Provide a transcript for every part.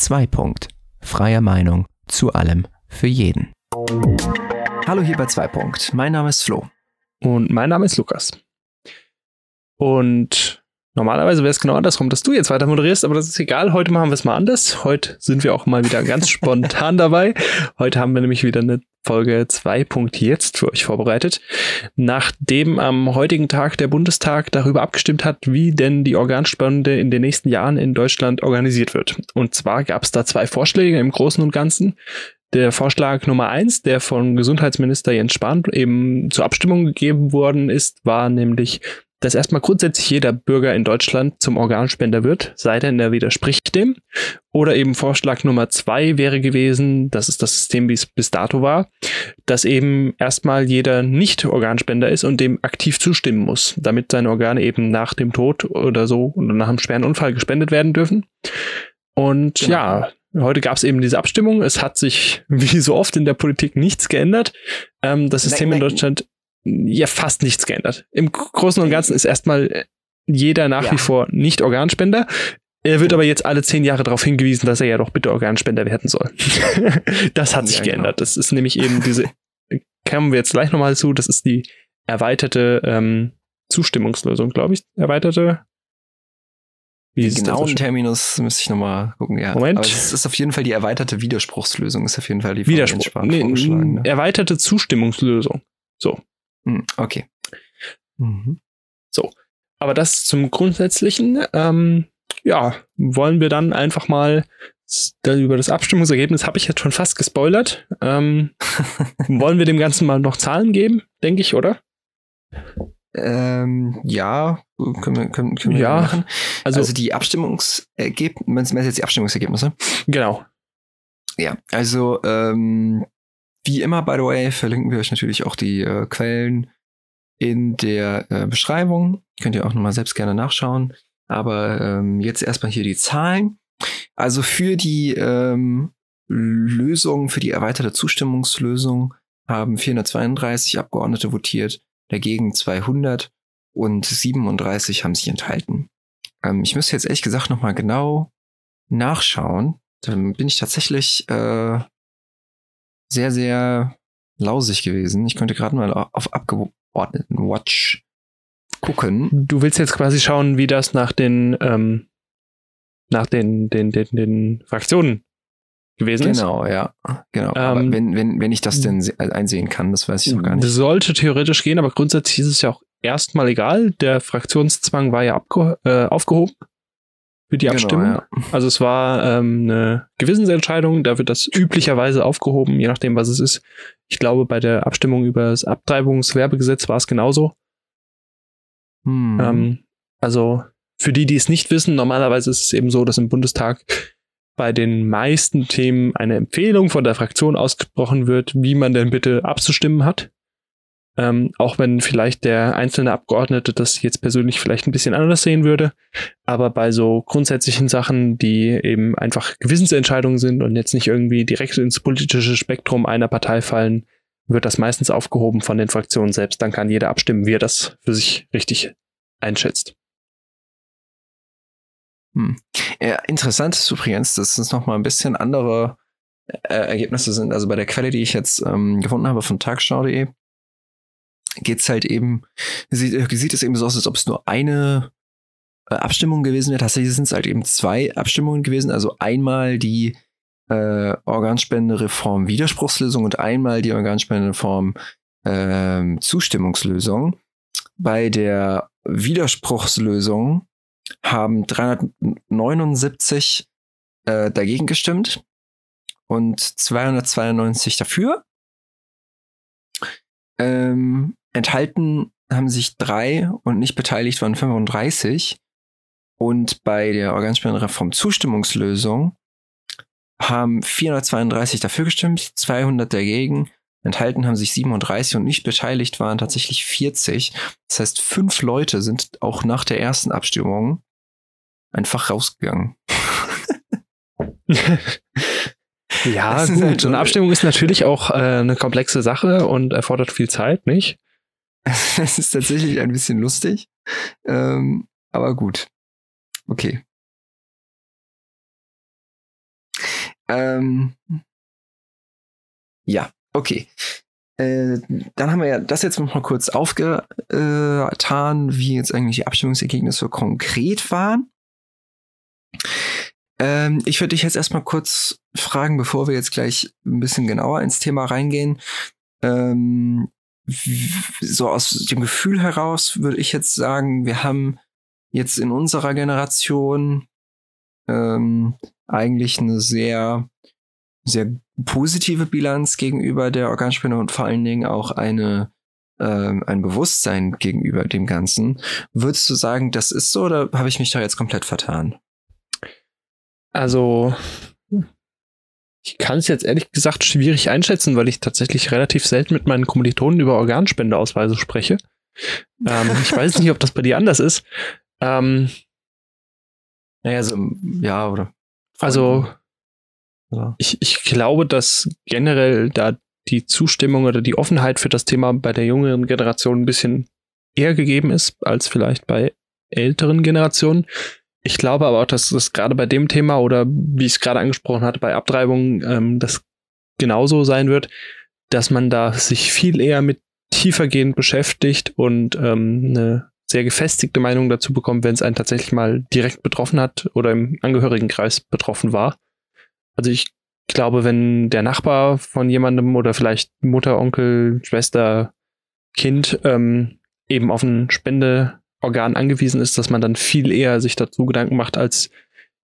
2. Punkt. Freie Meinung zu allem für jeden. Hallo hier bei 2 Punkt. Mein Name ist Flo. Und mein Name ist Lukas. Und normalerweise wäre es genau andersrum, dass du jetzt weiter moderierst, aber das ist egal. Heute machen wir es mal anders. Heute sind wir auch mal wieder ganz spontan dabei. Heute haben wir nämlich wieder eine Folge 2. Jetzt für euch vorbereitet. Nachdem am heutigen Tag der Bundestag darüber abgestimmt hat, wie denn die Organspende in den nächsten Jahren in Deutschland organisiert wird. Und zwar gab es da zwei Vorschläge im Großen und Ganzen. Der Vorschlag Nummer eins, der von Gesundheitsminister Jens Spahn eben zur Abstimmung gegeben worden ist, war nämlich, dass erstmal grundsätzlich jeder Bürger in Deutschland zum Organspender wird, sei denn er widerspricht dem. Oder eben Vorschlag Nummer zwei wäre gewesen, das ist das System, wie es bis dato war, dass eben erstmal jeder Nicht-Organspender ist und dem aktiv zustimmen muss, damit seine Organe eben nach dem Tod oder so oder nach einem schweren Unfall gespendet werden dürfen. Und genau. ja, Heute gab es eben diese Abstimmung. Es hat sich, wie so oft in der Politik, nichts geändert. Ähm, das System in Deutschland ja fast nichts geändert. Im Großen und Ganzen ist erstmal jeder nach ja. wie vor nicht Organspender. Er wird aber jetzt alle zehn Jahre darauf hingewiesen, dass er ja doch bitte Organspender werden soll. das hat sich ja, geändert. Genau. Das ist nämlich eben diese, kommen wir jetzt gleich nochmal zu, das ist die erweiterte ähm, Zustimmungslösung, glaube ich. Erweiterte wie Den genauen Terminus müsste ich nochmal gucken, ja. Moment. Aber es ist auf jeden Fall die erweiterte Widerspruchslösung, ist auf jeden Fall die Widerspruch. Nee, ne? Erweiterte Zustimmungslösung. So. Hm, okay. Mhm. So. Aber das zum Grundsätzlichen. Ähm, ja, wollen wir dann einfach mal über das Abstimmungsergebnis habe ich jetzt schon fast gespoilert. Ähm, wollen wir dem Ganzen mal noch Zahlen geben, denke ich, oder? Ähm, ja, können wir, können, können wir ja, machen. Also, also die Abstimmungsergebnisse, jetzt die Abstimmungsergebnisse? Genau. Ja, also ähm, wie immer, by the way, verlinken wir euch natürlich auch die äh, Quellen in der äh, Beschreibung. Könnt ihr auch nochmal selbst gerne nachschauen. Aber ähm, jetzt erstmal hier die Zahlen. Also für die ähm, Lösung, für die erweiterte Zustimmungslösung haben 432 Abgeordnete votiert dagegen 200 und 37 haben sich enthalten. Ähm, ich müsste jetzt ehrlich gesagt nochmal genau nachschauen. Dann bin ich tatsächlich äh, sehr, sehr lausig gewesen. Ich konnte gerade mal auf Abgeordneten Watch gucken. Du willst jetzt quasi schauen, wie das nach den ähm, nach den, den, den, den Fraktionen gewesen genau, ist. Genau, ja. Genau. Ähm, aber wenn, wenn, wenn ich das denn einsehen kann, das weiß ich noch gar nicht. Sollte theoretisch gehen, aber grundsätzlich ist es ja auch erstmal egal. Der Fraktionszwang war ja äh, aufgehoben für die genau, Abstimmung. Ja. Also es war ähm, eine Gewissensentscheidung, da wird das üblicherweise aufgehoben, je nachdem, was es ist. Ich glaube, bei der Abstimmung über das Abtreibungswerbegesetz war es genauso. Hm. Ähm, also für die, die es nicht wissen, normalerweise ist es eben so, dass im Bundestag bei den meisten Themen eine Empfehlung von der Fraktion ausgesprochen wird, wie man denn bitte abzustimmen hat. Ähm, auch wenn vielleicht der einzelne Abgeordnete das jetzt persönlich vielleicht ein bisschen anders sehen würde. Aber bei so grundsätzlichen Sachen, die eben einfach Gewissensentscheidungen sind und jetzt nicht irgendwie direkt ins politische Spektrum einer Partei fallen, wird das meistens aufgehoben von den Fraktionen selbst. Dann kann jeder abstimmen, wie er das für sich richtig einschätzt. Hm. Ja, interessant ist übrigens, dass es nochmal ein bisschen andere äh, Ergebnisse sind. Also bei der Quelle, die ich jetzt ähm, gefunden habe von tagschau.de, geht's halt eben, sieht, äh, sieht es eben so aus, als ob es nur eine äh, Abstimmung gewesen wäre. Tatsächlich sind es halt eben zwei Abstimmungen gewesen. Also einmal die äh, Organspendereform Widerspruchslösung und einmal die Organspendereform äh, Zustimmungslösung. Bei der Widerspruchslösung haben 379 äh, dagegen gestimmt und 292 dafür. Ähm, enthalten haben sich drei und nicht beteiligt waren 35. Und bei der Organspendenreform Zustimmungslösung haben 432 dafür gestimmt, 200 dagegen Enthalten haben sich 37 und nicht beteiligt waren tatsächlich 40. Das heißt, fünf Leute sind auch nach der ersten Abstimmung einfach rausgegangen. ja, gut. So eine Abstimmung ist natürlich auch äh, eine komplexe Sache und erfordert viel Zeit, nicht? Es ist tatsächlich ein bisschen lustig. Ähm, aber gut. Okay. Ähm, ja, okay. Äh, dann haben wir ja das jetzt noch mal kurz aufgetan, wie jetzt eigentlich die Abstimmungsergebnisse konkret waren. Ähm, ich würde dich jetzt erstmal kurz fragen, bevor wir jetzt gleich ein bisschen genauer ins Thema reingehen. Ähm, so aus dem Gefühl heraus würde ich jetzt sagen, wir haben jetzt in unserer Generation ähm, eigentlich eine sehr, sehr positive Bilanz gegenüber der Organspende und vor allen Dingen auch eine ähm, ein Bewusstsein gegenüber dem Ganzen. Würdest du sagen, das ist so oder habe ich mich da jetzt komplett vertan? Also, ich kann es jetzt ehrlich gesagt schwierig einschätzen, weil ich tatsächlich relativ selten mit meinen Kommilitonen über Organspendeausweise spreche. Ähm, ich weiß nicht, ob das bei dir anders ist. Ähm, naja, so, ja, oder? Also, ja. ich, ich glaube, dass generell da die Zustimmung oder die Offenheit für das Thema bei der jüngeren Generation ein bisschen eher gegeben ist als vielleicht bei älteren Generationen. Ich glaube aber auch, dass das gerade bei dem Thema oder wie ich es gerade angesprochen hatte, bei Abtreibungen, ähm, das genauso sein wird, dass man da sich viel eher mit tiefergehend beschäftigt und ähm, eine sehr gefestigte Meinung dazu bekommt, wenn es einen tatsächlich mal direkt betroffen hat oder im Angehörigenkreis betroffen war. Also ich glaube, wenn der Nachbar von jemandem oder vielleicht Mutter, Onkel, Schwester, Kind ähm, eben auf ein Spende Organ angewiesen ist, dass man dann viel eher sich dazu Gedanken macht, als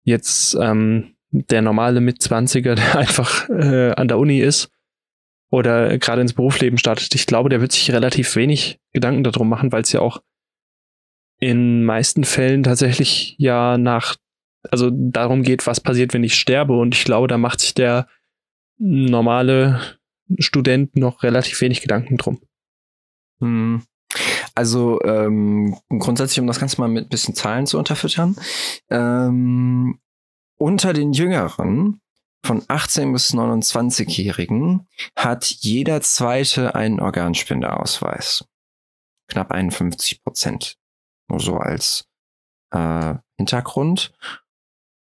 jetzt ähm, der normale Mitzwanziger, der einfach äh, an der Uni ist oder gerade ins Berufsleben startet. Ich glaube, der wird sich relativ wenig Gedanken darum machen, weil es ja auch in meisten Fällen tatsächlich ja nach, also darum geht, was passiert, wenn ich sterbe. Und ich glaube, da macht sich der normale Student noch relativ wenig Gedanken drum. Hm. Also ähm, grundsätzlich, um das Ganze mal mit ein bisschen Zahlen zu unterfüttern, ähm, unter den Jüngeren von 18 bis 29-Jährigen hat jeder zweite einen Organspendeausweis. Knapp 51 Prozent. Nur so als äh, Hintergrund.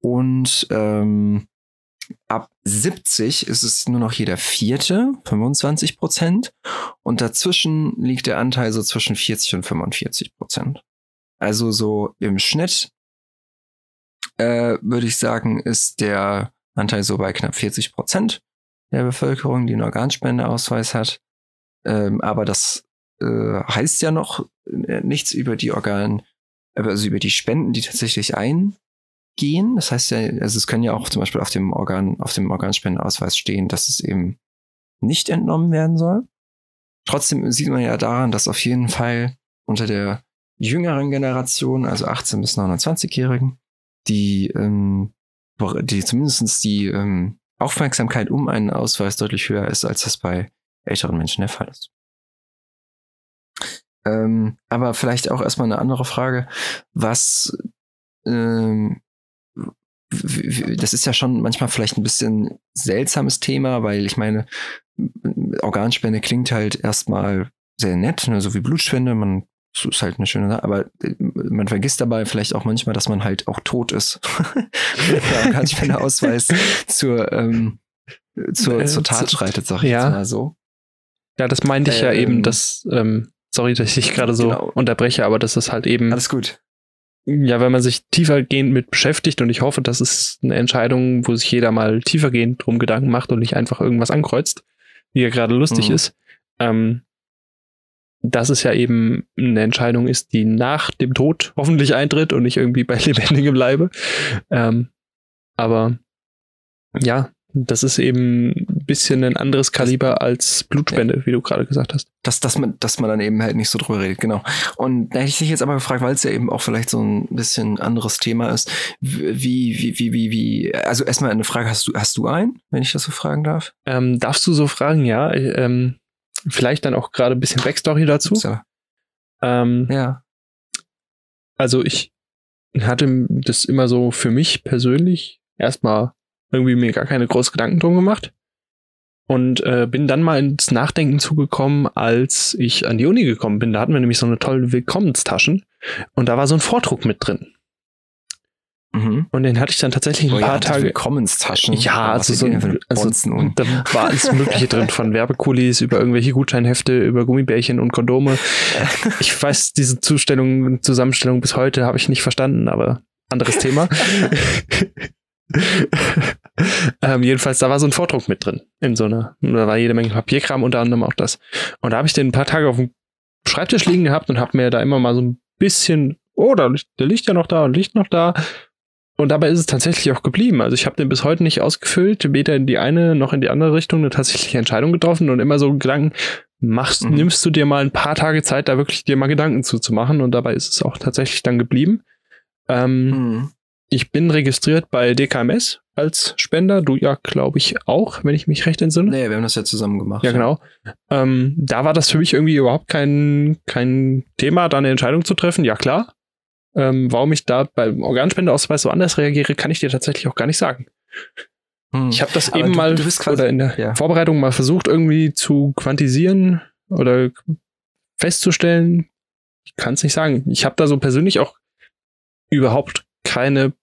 Und ähm, ab 70 ist es nur noch jeder vierte, 25 Prozent. Und dazwischen liegt der Anteil so zwischen 40 und 45 Prozent. Also so im Schnitt äh, würde ich sagen, ist der Anteil so bei knapp 40 Prozent der Bevölkerung, die einen Organspendeausweis hat. Ähm, aber das äh, heißt ja noch äh, nichts über die Organ, also über die Spenden, die tatsächlich ein gehen. Das heißt ja, also es können ja auch zum Beispiel auf dem Organ, auf dem Organspendenausweis stehen, dass es eben nicht entnommen werden soll. Trotzdem sieht man ja daran, dass auf jeden Fall unter der jüngeren Generation, also 18 bis 29-Jährigen, die, ähm, die zumindest die ähm, Aufmerksamkeit um einen Ausweis deutlich höher ist, als das bei älteren Menschen der Fall ist. Ähm, aber vielleicht auch erstmal eine andere Frage. Was ähm, das ist ja schon manchmal vielleicht ein bisschen seltsames Thema, weil ich meine, Organspende klingt halt erstmal sehr nett, ne, so wie Blutspende, man das ist halt eine schöne Sache, aber äh, man vergisst dabei vielleicht auch manchmal, dass man halt auch tot ist. der Organspendeausweis zur, ähm, zur, zur Tat schreitet, sag ich ja. jetzt mal so. Ja, das meinte ich ja eben, ähm, dass, ähm, sorry, dass ich gerade so genau. unterbreche, aber das ist halt eben. Alles gut ja, wenn man sich tiefergehend mit beschäftigt und ich hoffe, das ist eine Entscheidung, wo sich jeder mal tiefergehend drum Gedanken macht und nicht einfach irgendwas ankreuzt, wie er gerade lustig mhm. ist, ähm, dass es ja eben eine Entscheidung ist, die nach dem Tod hoffentlich eintritt und nicht irgendwie bei Lebendigem bleibe. Ähm, aber ja, das ist eben ein bisschen ein anderes Kaliber als Blutspende, ja. wie du gerade gesagt hast. Dass, dass, man, dass man dann eben halt nicht so drüber redet, genau. Und da hätte ich dich jetzt aber gefragt, weil es ja eben auch vielleicht so ein bisschen anderes Thema ist. Wie, wie, wie, wie, wie, also erstmal eine Frage, hast du, hast du einen, wenn ich das so fragen darf? Ähm, darfst du so fragen, ja. Ähm, vielleicht dann auch gerade ein bisschen Backstory dazu. So. Ähm, ja. Also ich hatte das immer so für mich persönlich erstmal irgendwie mir gar keine großen Gedanken drum gemacht. Und äh, bin dann mal ins Nachdenken zugekommen, als ich an die Uni gekommen bin. Da hatten wir nämlich so eine tolle Willkommenstaschen und da war so ein Vordruck mit drin. Mhm. Und den hatte ich dann tatsächlich ein Oh, paar hattet Tage. Willkommenstaschen. Ja, also so ein, also, und da war alles Mögliche drin, von Werbekulis über irgendwelche Gutscheinhefte, über Gummibärchen und Kondome. Ich weiß diese Zustellung, Zusammenstellung bis heute habe ich nicht verstanden, aber anderes Thema. ähm, jedenfalls, da war so ein Vordruck mit drin. In so einer, da war jede Menge Papierkram, unter anderem auch das. Und da habe ich den ein paar Tage auf dem Schreibtisch liegen gehabt und habe mir da immer mal so ein bisschen, oh, da, der liegt ja noch da und liegt noch da. Und dabei ist es tatsächlich auch geblieben. Also ich habe den bis heute nicht ausgefüllt, weder in die eine noch in die andere Richtung eine tatsächliche Entscheidung getroffen und immer so Gedanken, machst, Mhm. nimmst du dir mal ein paar Tage Zeit, da wirklich dir mal Gedanken zuzumachen und dabei ist es auch tatsächlich dann geblieben. Ähm, Mhm. Ich bin registriert bei DKMS als Spender, du ja, glaube ich, auch, wenn ich mich recht entsinne. Nee, wir haben das ja zusammen gemacht. Ja, genau. Ähm, da war das für mich irgendwie überhaupt kein, kein Thema, da eine Entscheidung zu treffen. Ja, klar. Ähm, warum ich da beim Organspendeausweis so anders reagiere, kann ich dir tatsächlich auch gar nicht sagen. Mhm. Ich habe das Aber eben du- mal du quasi- oder in der ja. Vorbereitung mal versucht, irgendwie zu quantisieren oder festzustellen. Ich kann es nicht sagen. Ich habe da so persönlich auch überhaupt keine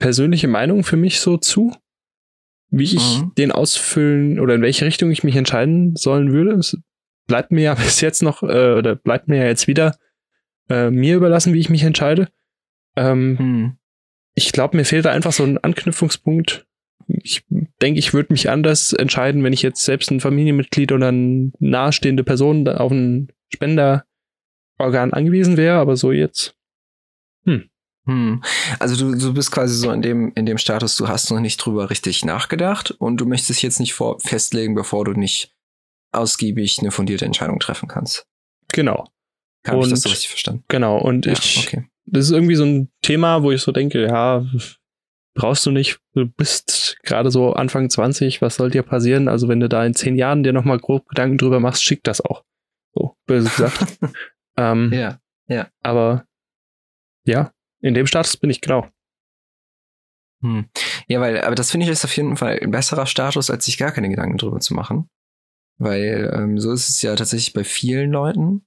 persönliche Meinung für mich so zu, wie ich Mhm. den ausfüllen oder in welche Richtung ich mich entscheiden sollen würde. Es bleibt mir ja bis jetzt noch, äh, oder bleibt mir ja jetzt wieder äh, mir überlassen, wie ich mich entscheide. Ähm, Mhm. ich glaube, mir fehlt da einfach so ein Anknüpfungspunkt. Ich denke, ich würde mich anders entscheiden, wenn ich jetzt selbst ein Familienmitglied oder eine nahestehende Person auf ein Spenderorgan angewiesen wäre, aber so jetzt. Hm. Also du, du bist quasi so in dem, in dem Status, du hast noch nicht drüber richtig nachgedacht und du möchtest jetzt nicht vor, festlegen, bevor du nicht ausgiebig eine fundierte Entscheidung treffen kannst. Genau, Habe ich das so richtig verstanden? genau. Und Ja, ich, okay. das ist irgendwie so ein Thema, wo ich so denke, ja, brauchst du nicht, du bist gerade so Anfang 20, was soll dir passieren? Also wenn du da in zehn Jahren dir nochmal grob Gedanken drüber machst, schick das auch. So, böse gesagt. ähm, Ja. Aber ja, in dem Status bin ich genau. Hm. Ja, weil, aber das finde ich ist auf jeden Fall ein besserer Status, als sich gar keine Gedanken drüber zu machen. Weil ähm, so ist es ja tatsächlich bei vielen Leuten,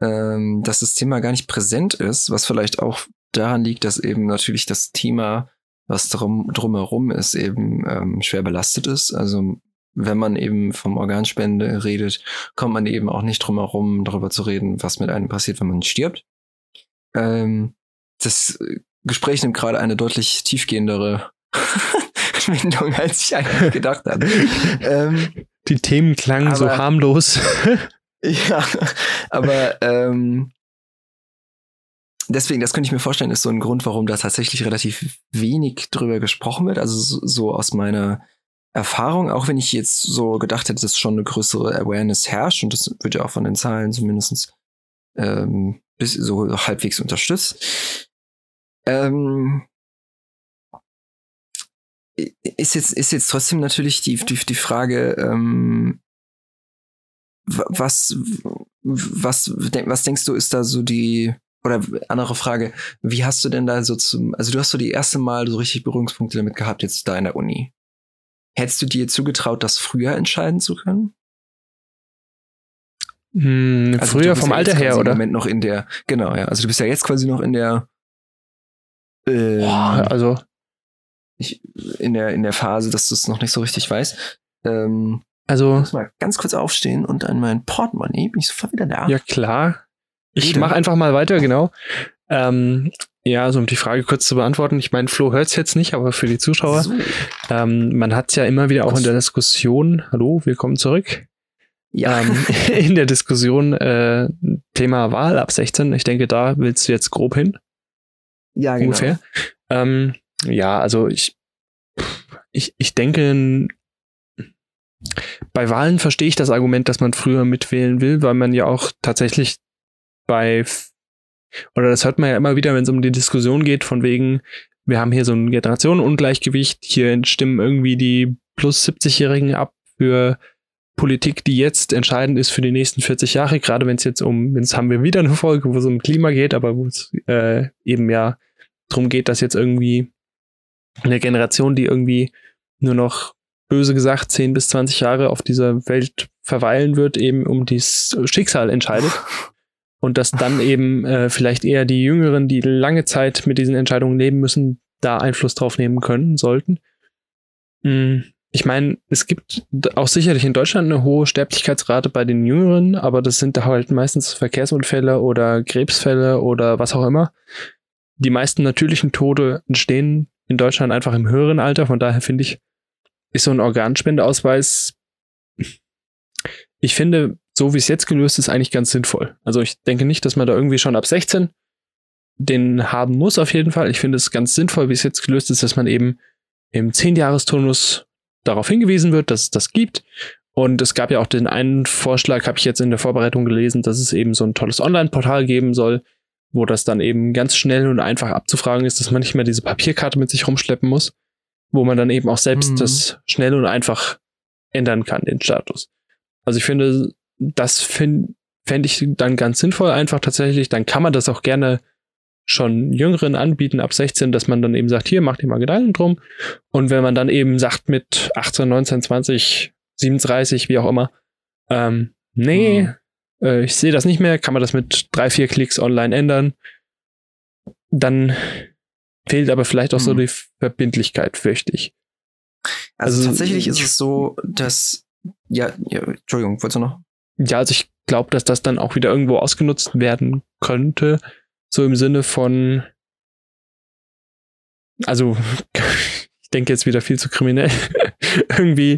ähm, dass das Thema gar nicht präsent ist, was vielleicht auch daran liegt, dass eben natürlich das Thema, was drum, drumherum ist, eben ähm, schwer belastet ist. Also wenn man eben vom Organspende redet, kommt man eben auch nicht drum herum, darüber zu reden, was mit einem passiert, wenn man stirbt. Ähm, das Gespräch nimmt gerade eine deutlich tiefgehendere Wendung, als ich eigentlich gedacht hatte. ähm, Die Themen klangen so Aber- harmlos. ja, aber ähm, deswegen, das könnte ich mir vorstellen, ist so ein Grund, warum da tatsächlich relativ wenig drüber gesprochen wird. Also so, so aus meiner Erfahrung, auch wenn ich jetzt so gedacht hätte, dass schon eine größere Awareness herrscht und das wird ja auch von den Zahlen zumindest ähm, bis so halbwegs unterstützt. Ähm, ist jetzt, ist jetzt trotzdem natürlich die, die, die Frage, ähm, wa- was, was, was denkst du, ist da so die, oder andere Frage, wie hast du denn da so zum, also du hast so die erste Mal so richtig Berührungspunkte damit gehabt, jetzt da in der Uni. Hättest du dir zugetraut, das früher entscheiden zu können? Hm, Also früher vom ja Alter her, oder? Im Moment noch in der, genau, ja. Also du bist ja jetzt quasi noch in der, ähm, Boah, also, ich, in der, in der Phase, dass du es noch nicht so richtig weißt. Ähm, ich also, muss mal ganz kurz aufstehen und an mein Portemonnaie bin ich sofort wieder da. ja klar. Ich mache einfach mal weiter, genau. Ähm, ja, also um die Frage kurz zu beantworten. Ich meine, Flo hört es jetzt nicht, aber für die Zuschauer. So. Ähm, man hat es ja immer wieder auch in der Diskussion, hallo, willkommen zurück, Ja. ähm, in der Diskussion äh, Thema Wahl ab 16. Ich denke, da willst du jetzt grob hin, ja, genau. ungefähr. Ähm, ja, also ich, ich, ich denke, bei Wahlen verstehe ich das Argument, dass man früher mitwählen will, weil man ja auch tatsächlich bei, oder das hört man ja immer wieder, wenn es um die Diskussion geht, von wegen, wir haben hier so ein Generationenungleichgewicht, hier stimmen irgendwie die plus 70-Jährigen ab für Politik, die jetzt entscheidend ist für die nächsten 40 Jahre, gerade wenn es jetzt um, jetzt haben wir wieder eine Folge, wo es um Klima geht, aber wo es äh, eben ja drum geht, dass jetzt irgendwie eine Generation, die irgendwie nur noch böse gesagt 10 bis 20 Jahre auf dieser Welt verweilen wird, eben um dieses Schicksal entscheidet. Und dass dann eben äh, vielleicht eher die Jüngeren, die lange Zeit mit diesen Entscheidungen leben müssen, da Einfluss drauf nehmen können sollten. Hm, ich meine, es gibt auch sicherlich in Deutschland eine hohe Sterblichkeitsrate bei den Jüngeren, aber das sind halt meistens Verkehrsunfälle oder Krebsfälle oder was auch immer. Die meisten natürlichen Tode entstehen in Deutschland einfach im höheren Alter. Von daher finde ich, ist so ein Organspendeausweis, ich finde, so wie es jetzt gelöst ist, eigentlich ganz sinnvoll. Also ich denke nicht, dass man da irgendwie schon ab 16 den haben muss auf jeden Fall. Ich finde es ganz sinnvoll, wie es jetzt gelöst ist, dass man eben im 10-Jahres-Turnus darauf hingewiesen wird, dass es das gibt. Und es gab ja auch den einen Vorschlag, habe ich jetzt in der Vorbereitung gelesen, dass es eben so ein tolles Online-Portal geben soll, wo das dann eben ganz schnell und einfach abzufragen ist, dass man nicht mehr diese Papierkarte mit sich rumschleppen muss, wo man dann eben auch selbst mhm. das schnell und einfach ändern kann, den Status. Also ich finde, das fände fänd ich dann ganz sinnvoll einfach tatsächlich. Dann kann man das auch gerne schon Jüngeren anbieten, ab 16, dass man dann eben sagt, hier, macht ihr mal Gedanken drum. Und wenn man dann eben sagt mit 18, 19, 20, 37, wie auch immer, ähm, nee, mhm. äh, ich sehe das nicht mehr, kann man das mit drei, vier Klicks online ändern. Dann fehlt aber vielleicht auch mhm. so die Verbindlichkeit, fürchte ich. Also, also tatsächlich ist es so, dass, ja, ja Entschuldigung, wolltest du noch? Ja, also ich glaube, dass das dann auch wieder irgendwo ausgenutzt werden könnte, so im Sinne von, also ich denke jetzt wieder viel zu kriminell, irgendwie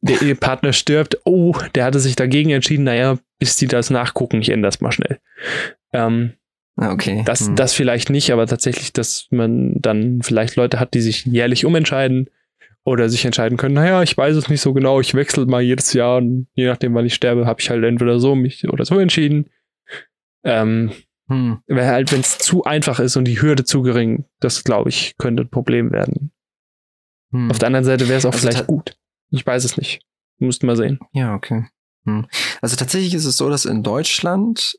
der Ehepartner stirbt, oh, der hatte sich dagegen entschieden, naja, bis die das nachgucken, ich ändere das mal schnell. Ähm, ah, okay. Das, hm. das vielleicht nicht, aber tatsächlich, dass man dann vielleicht Leute hat, die sich jährlich umentscheiden oder sich entscheiden können, naja, ich weiß es nicht so genau, ich wechsle mal jedes Jahr und je nachdem, wann ich sterbe, habe ich halt entweder so mich oder so entschieden. Ähm, hm. Weil halt, wenn es zu einfach ist und die Hürde zu gering, das glaube ich, könnte ein Problem werden. Hm. Auf der anderen Seite wäre es auch also vielleicht gut. Ich weiß es nicht. Müssten mal sehen. Ja, okay. Hm. Also tatsächlich ist es so, dass in Deutschland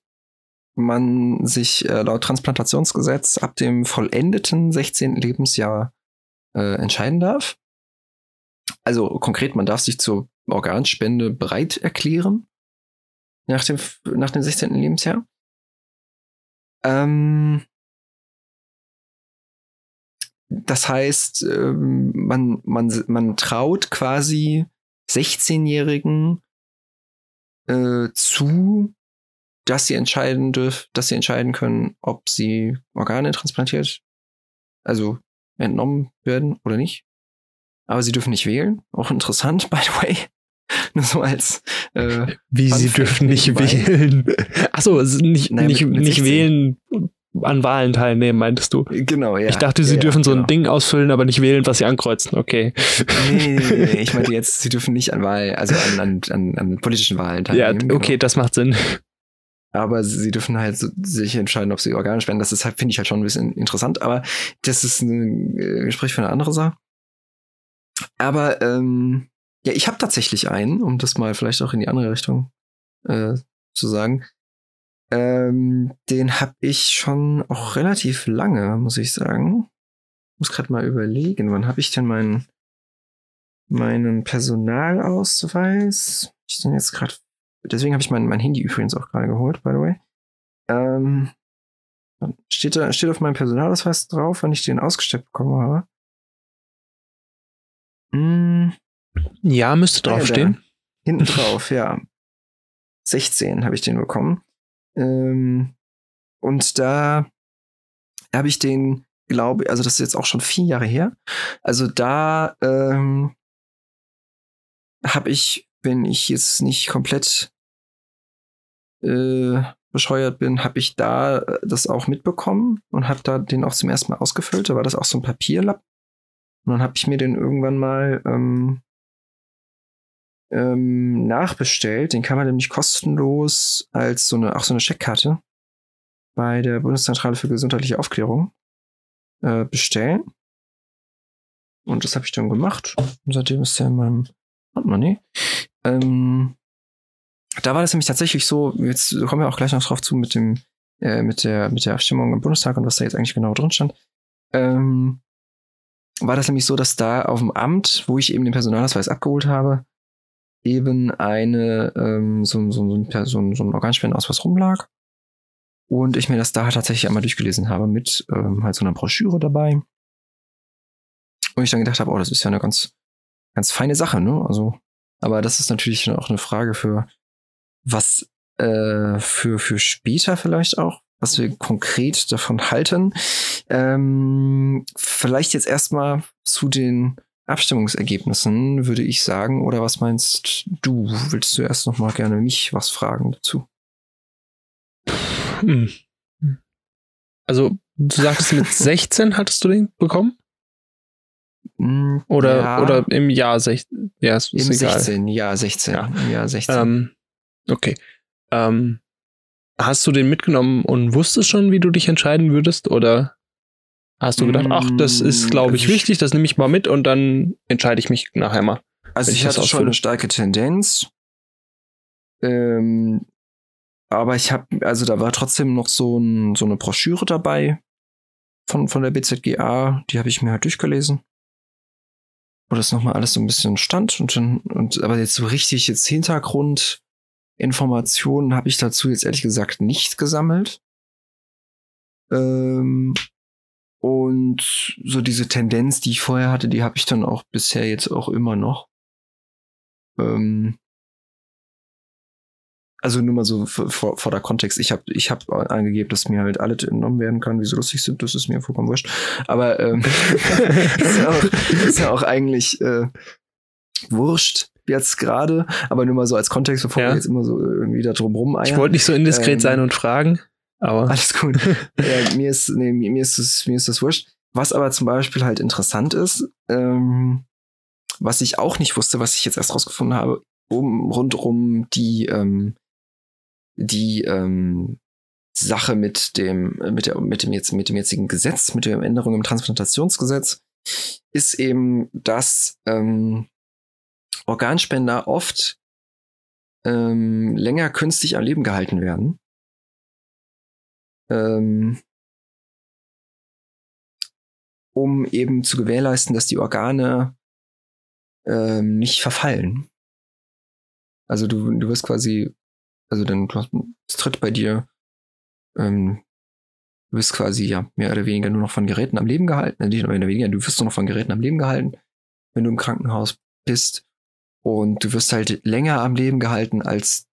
man sich äh, laut Transplantationsgesetz ab dem vollendeten 16. Lebensjahr äh, entscheiden darf. Also konkret, man darf sich zur Organspende bereit erklären nach dem, nach dem 16. Lebensjahr. Ähm, das heißt, ähm, man, man, man traut quasi 16-Jährigen äh, zu, dass sie entscheiden dürfen, dass sie entscheiden können, ob sie Organe transplantiert, also entnommen werden oder nicht. Aber sie dürfen nicht wählen. Auch interessant, by the way. Nur so als. Äh, Wie sie dürfen nicht dabei. wählen. Achso, nicht, Nein, nicht, mit, mit nicht wählen an Wahlen teilnehmen, meintest du? Genau, ja. Ich dachte, sie ja, dürfen ja, so ein genau. Ding ausfüllen, aber nicht wählen, was sie ankreuzen. Okay. Nee, nee, nee, nee. ich meinte jetzt, sie dürfen nicht an Wahlen, also an, an, an, an politischen Wahlen teilnehmen. Ja, okay, genau. das macht Sinn. Aber sie dürfen halt so, sich entscheiden, ob sie Organe spenden. Das ist halt, finde ich halt schon ein bisschen interessant, aber das ist ein äh, Gespräch für eine andere Sache. Aber ähm, ja, ich habe tatsächlich einen, um das mal vielleicht auch in die andere Richtung äh, zu sagen. Ähm, den habe ich schon auch relativ lange, muss ich sagen. Muss gerade mal überlegen, wann habe ich denn meinen meinen Personalausweis? Ich denn jetzt gerade. Deswegen habe ich mein, mein Handy übrigens auch gerade geholt, by the way. Ähm, steht da steht auf meinem Personalausweis drauf, wann ich den ausgestellt bekommen habe. Hm. Ja, müsste draufstehen. Hinten drauf, ja. 16 habe ich den bekommen. Ähm, und da habe ich den, glaube also das ist jetzt auch schon vier Jahre her. Also da ähm, habe ich, wenn ich jetzt nicht komplett äh, bescheuert bin, habe ich da äh, das auch mitbekommen und habe da den auch zum ersten Mal ausgefüllt. Da war das auch so ein Papierlapp. Und dann habe ich mir den irgendwann mal ähm, ähm, nachbestellt. Den kann man nämlich kostenlos als so eine, auch so eine Checkkarte bei der Bundeszentrale für gesundheitliche Aufklärung äh, bestellen. Und das habe ich dann gemacht. Und seitdem ist der in meinem Handmoney. Ähm, da war das nämlich tatsächlich so, jetzt kommen wir auch gleich noch drauf zu mit dem, äh, mit der, mit der Abstimmung im Bundestag und was da jetzt eigentlich genau drin stand. Ähm, war das nämlich so, dass da auf dem Amt, wo ich eben den Personalausweis abgeholt habe, eben eine, ähm, so, so, so, so, so ein Organspendenausweis rumlag. Und ich mir das da tatsächlich einmal durchgelesen habe mit ähm, halt so einer Broschüre dabei. Und ich dann gedacht habe, oh, das ist ja eine ganz, ganz feine Sache, ne? Also, aber das ist natürlich auch eine Frage für was äh, für, für später vielleicht auch, was wir konkret davon halten. Ähm, vielleicht jetzt erstmal zu den Abstimmungsergebnissen, würde ich sagen. Oder was meinst du? Willst du erst noch mal gerne mich was fragen dazu? Hm. Also, du sagtest, mit 16 hattest du den bekommen? Mm, Oder, ja, oder im Jahr 16? Ja, ist, ist im egal. 16, ja, 16. Ja. Im Jahr 16. Ähm, okay. Ähm, hast du den mitgenommen und wusstest schon, wie du dich entscheiden würdest? Oder hast du gedacht, ach, das ist, Mm, glaube ich, also ich- wichtig, das nehme ich mal mit und dann entscheide ich mich nachher mal. Also ich ich hatte schon eine starke Tendenz. Ähm, aber ich habe, also da war trotzdem noch so, ein, so eine Broschüre dabei von, von der BZGA, die habe ich mir halt durchgelesen. Wo das nochmal alles so ein bisschen stand und dann, und aber jetzt so richtig jetzt Hintergrundinformationen habe ich dazu jetzt ehrlich gesagt nicht gesammelt. Ähm, und so diese Tendenz, die ich vorher hatte, die habe ich dann auch bisher jetzt auch immer noch. Ähm, also nur mal so vor, vor der Kontext. Ich habe ich hab angegeben, dass mir halt alle entnommen werden kann, wie sie lustig sind. Das ist mir vollkommen wurscht. Aber ähm, ist, ja auch, ist ja auch eigentlich äh, wurscht jetzt gerade. Aber nur mal so als Kontext, bevor Ja. wir jetzt immer so irgendwie da drum rum Ich wollte nicht so indiskret Ähm, sein und fragen, aber alles gut. ja, mir ist, nee, mir ist das, mir ist das wurscht. Was aber zum Beispiel halt interessant ist, ähm, was ich auch nicht wusste, was ich jetzt erst rausgefunden habe, um, rund um die, ähm, die, ähm, Sache mit dem, mit der, mit dem jetzt, mit dem jetzigen Gesetz, mit der Änderung im Transplantationsgesetz, ist eben, dass, ähm, Organspender oft ähm, länger künstlich am Leben gehalten werden. Ähm, um eben zu gewährleisten, dass die Organe ähm, nicht verfallen. Also du, du wirst quasi, also dann es tritt bei dir, ähm, du wirst quasi ja mehr oder weniger nur noch von Geräten am Leben gehalten, äh, nicht mehr oder weniger, du wirst nur noch von Geräten am Leben gehalten, wenn du im Krankenhaus bist und du wirst halt länger am Leben gehalten, als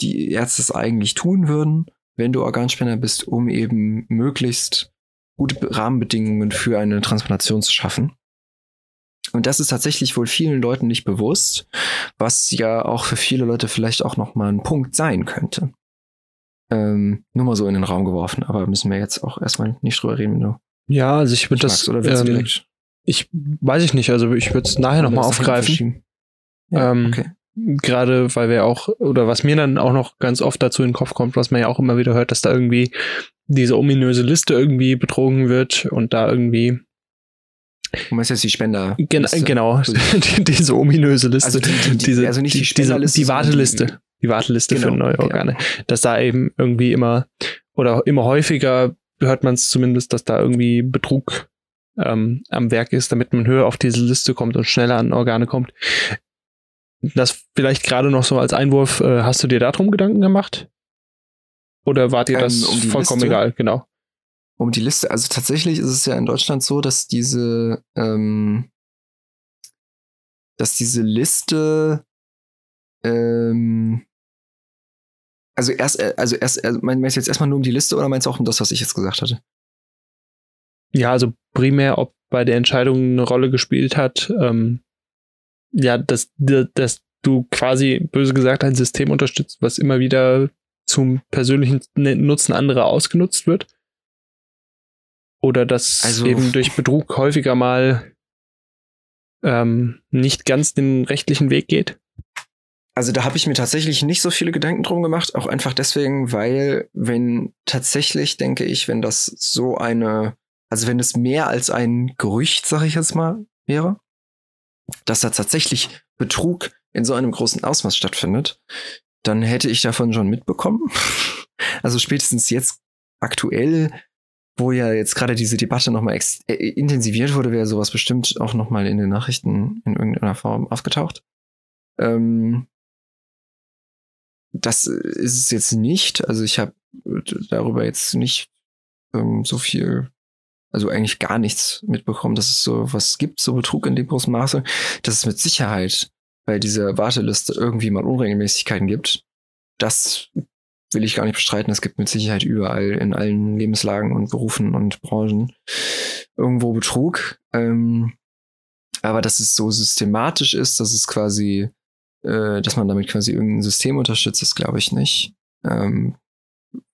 die Ärzte es eigentlich tun würden, wenn du Organspender bist, um eben möglichst gute Be- Rahmenbedingungen für eine Transplantation zu schaffen. Und das ist tatsächlich wohl vielen Leuten nicht bewusst, was ja auch für viele Leute vielleicht auch noch mal ein Punkt sein könnte. Ähm, nur mal so in den Raum geworfen, aber müssen wir jetzt auch erstmal nicht drüber reden, wenn du ja, also ich würde das, oder ähm, direkt ich weiß ich nicht, also ich würde es nachher nochmal aufgreifen. Ja, Ähm, okay. Gerade weil wir auch, oder was mir dann auch noch ganz oft dazu in den Kopf kommt, was man ja auch immer wieder hört, dass da irgendwie diese ominöse Liste irgendwie betrogen wird und da irgendwie, Du meinst jetzt die Spender. gen genau, die, diese ominöse Liste, Also die- die- die- diese, also nicht die Spenderliste, die Warteliste, die- Warteliste für Genau, neue ja. Organe, dass da eben irgendwie immer, oder immer häufiger hört man es zumindest, dass da irgendwie Betrug ähm, am Werk ist, damit man höher auf diese Liste kommt und schneller an Organe kommt. Das vielleicht gerade noch so als Einwurf, äh, hast du dir darum Gedanken gemacht? Oder war dir Ähm, das um vollkommen Liste? egal? Genau. um die Liste. Also tatsächlich ist es ja in Deutschland so, dass diese, ähm, dass diese Liste, ähm, also erst, äh, also erst, also meinst du jetzt erstmal nur um die Liste oder meinst du auch um das, was ich jetzt gesagt hatte? Ja, also primär, ob bei der Entscheidung eine Rolle gespielt hat, ähm, ja, dass, dass du quasi, böse gesagt, ein System unterstützt, was immer wieder zum persönlichen Nutzen anderer ausgenutzt wird. Oder dass Also- eben durch Betrug häufiger mal ähm, nicht ganz den rechtlichen Weg geht. Also da habe ich mir tatsächlich nicht so viele Gedanken drum gemacht, auch einfach deswegen, weil wenn tatsächlich, denke ich, wenn das so eine, also wenn es mehr als ein Gerücht, sage ich jetzt mal, wäre, dass da tatsächlich Betrug in so einem großen Ausmaß stattfindet, dann hätte ich davon schon mitbekommen. Also spätestens jetzt aktuell, wo ja jetzt gerade diese Debatte nochmal äh, intensiviert wurde, wäre sowas bestimmt auch nochmal in den Nachrichten in irgendeiner Form aufgetaucht. Ähm, das ist es jetzt nicht. Also ich habe darüber jetzt nicht ähm, so viel also eigentlich gar nichts mitbekommen, dass es so was gibt, so Betrug in dem großen Maße, dass es mit Sicherheit bei dieser Warteliste irgendwie mal Unregelmäßigkeiten gibt. Das will ich gar nicht bestreiten. Es gibt mit Sicherheit überall in allen Lebenslagen und Berufen und Branchen irgendwo Betrug. Ähm, aber dass es so systematisch ist, dass es quasi, äh, dass man damit quasi irgendein System unterstützt, das glaube ich nicht. Ähm,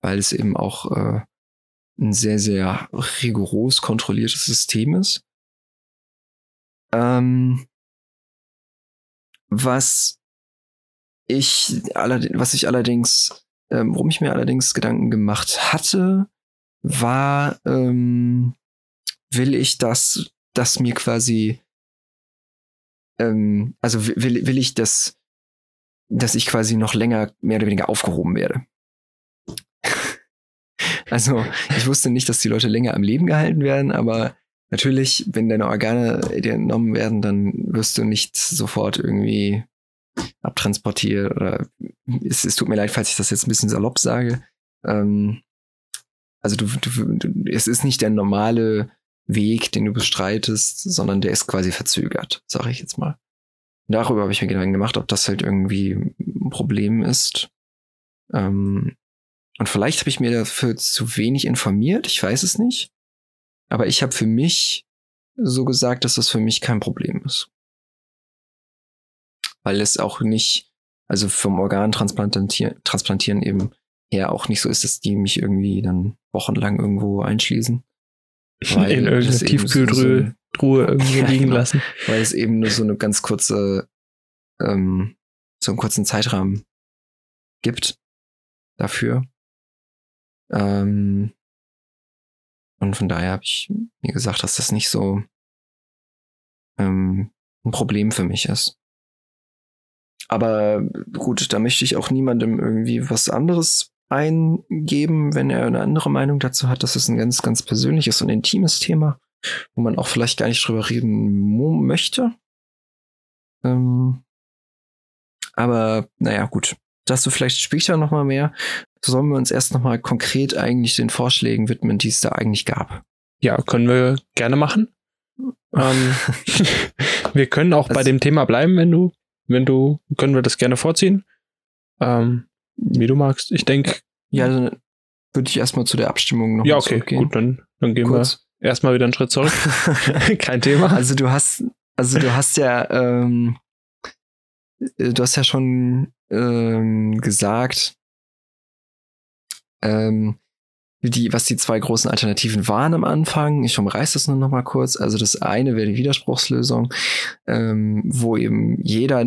weil es eben auch äh, ein sehr, sehr rigoros kontrolliertes System ist. Ähm, was ich allerdings, was ich allerdings, ähm, worum ich mir allerdings Gedanken gemacht hatte, war, ähm, will ich das, dass mir quasi, ähm, also will, will ich das, dass ich quasi noch länger mehr oder weniger aufgehoben werde. Also ich wusste nicht, dass die Leute länger am Leben gehalten werden, aber natürlich, wenn deine Organe dir entnommen werden, dann wirst du nicht sofort irgendwie abtransportiert oder es, es tut mir leid, falls ich das jetzt ein bisschen salopp sage. Ähm, also du, du, du, es ist nicht der normale Weg, den du bestreitest, sondern der ist quasi verzögert, sage ich jetzt mal. Darüber habe ich mir Gedanken gemacht, ob das halt irgendwie ein Problem ist. Ähm, und vielleicht habe ich mir dafür zu wenig informiert, ich weiß es nicht. Aber ich habe für mich so gesagt, dass das für mich kein Problem ist. Weil es auch nicht, also vom Organtransplantieren transplantieren eben her auch nicht so ist, dass die mich irgendwie dann wochenlang irgendwo einschließen. Weil In irgendeine Tiefkühltruhe so irgendwie ja, liegen genau, lassen. Weil es eben nur so eine ganz kurze, ähm, so einen kurzen Zeitrahmen gibt dafür. Ähm, und von daher habe ich mir gesagt, dass das nicht so ähm, ein Problem für mich ist. Aber gut, da möchte ich auch niemandem irgendwie was anderes eingeben, wenn er eine andere Meinung dazu hat. Das ist ein ganz, ganz persönliches und intimes Thema, wo man auch vielleicht gar nicht drüber reden möchte. Ähm, aber naja, gut. Dazu vielleicht später nochmal mehr. Sollen wir uns erst nochmal konkret eigentlich den Vorschlägen widmen, die es da eigentlich gab? Ja, können wir gerne machen. ähm, wir können auch also, bei dem Thema bleiben, wenn du, wenn du, können wir das gerne vorziehen. Ähm, wie du magst. Ich denke. Ja, dann würde ich erstmal zu der Abstimmung noch Ja, okay, zurückgehen. gut, dann, dann gehen Kurz. wir erstmal wieder einen Schritt zurück. Kein Thema. Also du hast, also du hast ja, ähm, du hast ja schon ähm, gesagt, ähm, die, was die zwei großen Alternativen waren am Anfang. Ich umreiße das nur noch mal kurz. Also das eine wäre die Widerspruchslösung, ähm, wo eben jeder,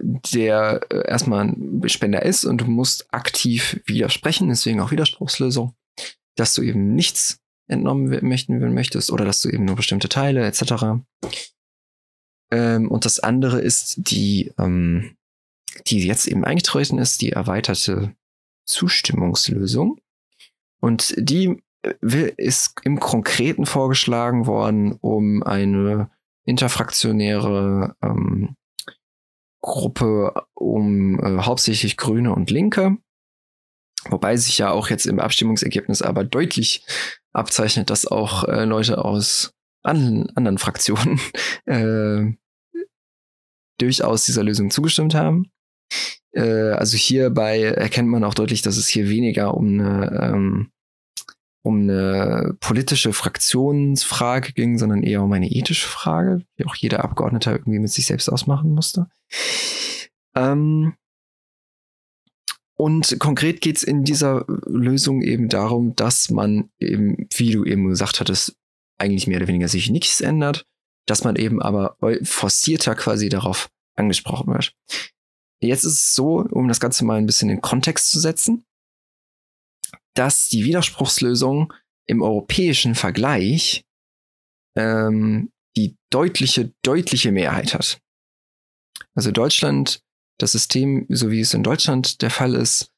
der äh, erstmal ein Spender ist und du musst aktiv widersprechen, deswegen auch Widerspruchslösung, dass du eben nichts entnommen möchten möchtest oder dass du eben nur bestimmte Teile etc. Ähm, und das andere ist die, ähm, die jetzt eben eingetreten ist, die erweiterte Zustimmungslösung. Und die äh, ist im Konkreten vorgeschlagen worden, um eine interfraktionäre ähm, Gruppe um äh, hauptsächlich Grüne und Linke. Wobei sich ja auch jetzt im Abstimmungsergebnis aber deutlich abzeichnet, dass auch äh, Leute aus an, anderen Fraktionen äh, durchaus dieser Lösung zugestimmt haben. Äh, also hierbei erkennt man auch deutlich, dass es hier weniger um eine, ähm, um eine politische Fraktionsfrage ging, sondern eher um eine ethische Frage, die auch jeder Abgeordnete irgendwie mit sich selbst ausmachen musste. Ähm, und konkret geht es in dieser Lösung eben darum, dass man eben, wie du eben gesagt hattest, eigentlich mehr oder weniger sich nichts ändert, dass man eben aber forcierter quasi darauf angesprochen wird. Jetzt ist es so, um das Ganze mal ein bisschen in Kontext zu setzen, dass die Widerspruchslösung im europäischen Vergleich ähm, die deutliche, deutliche Mehrheit hat. Also Deutschland, das System, so wie es in Deutschland der Fall ist,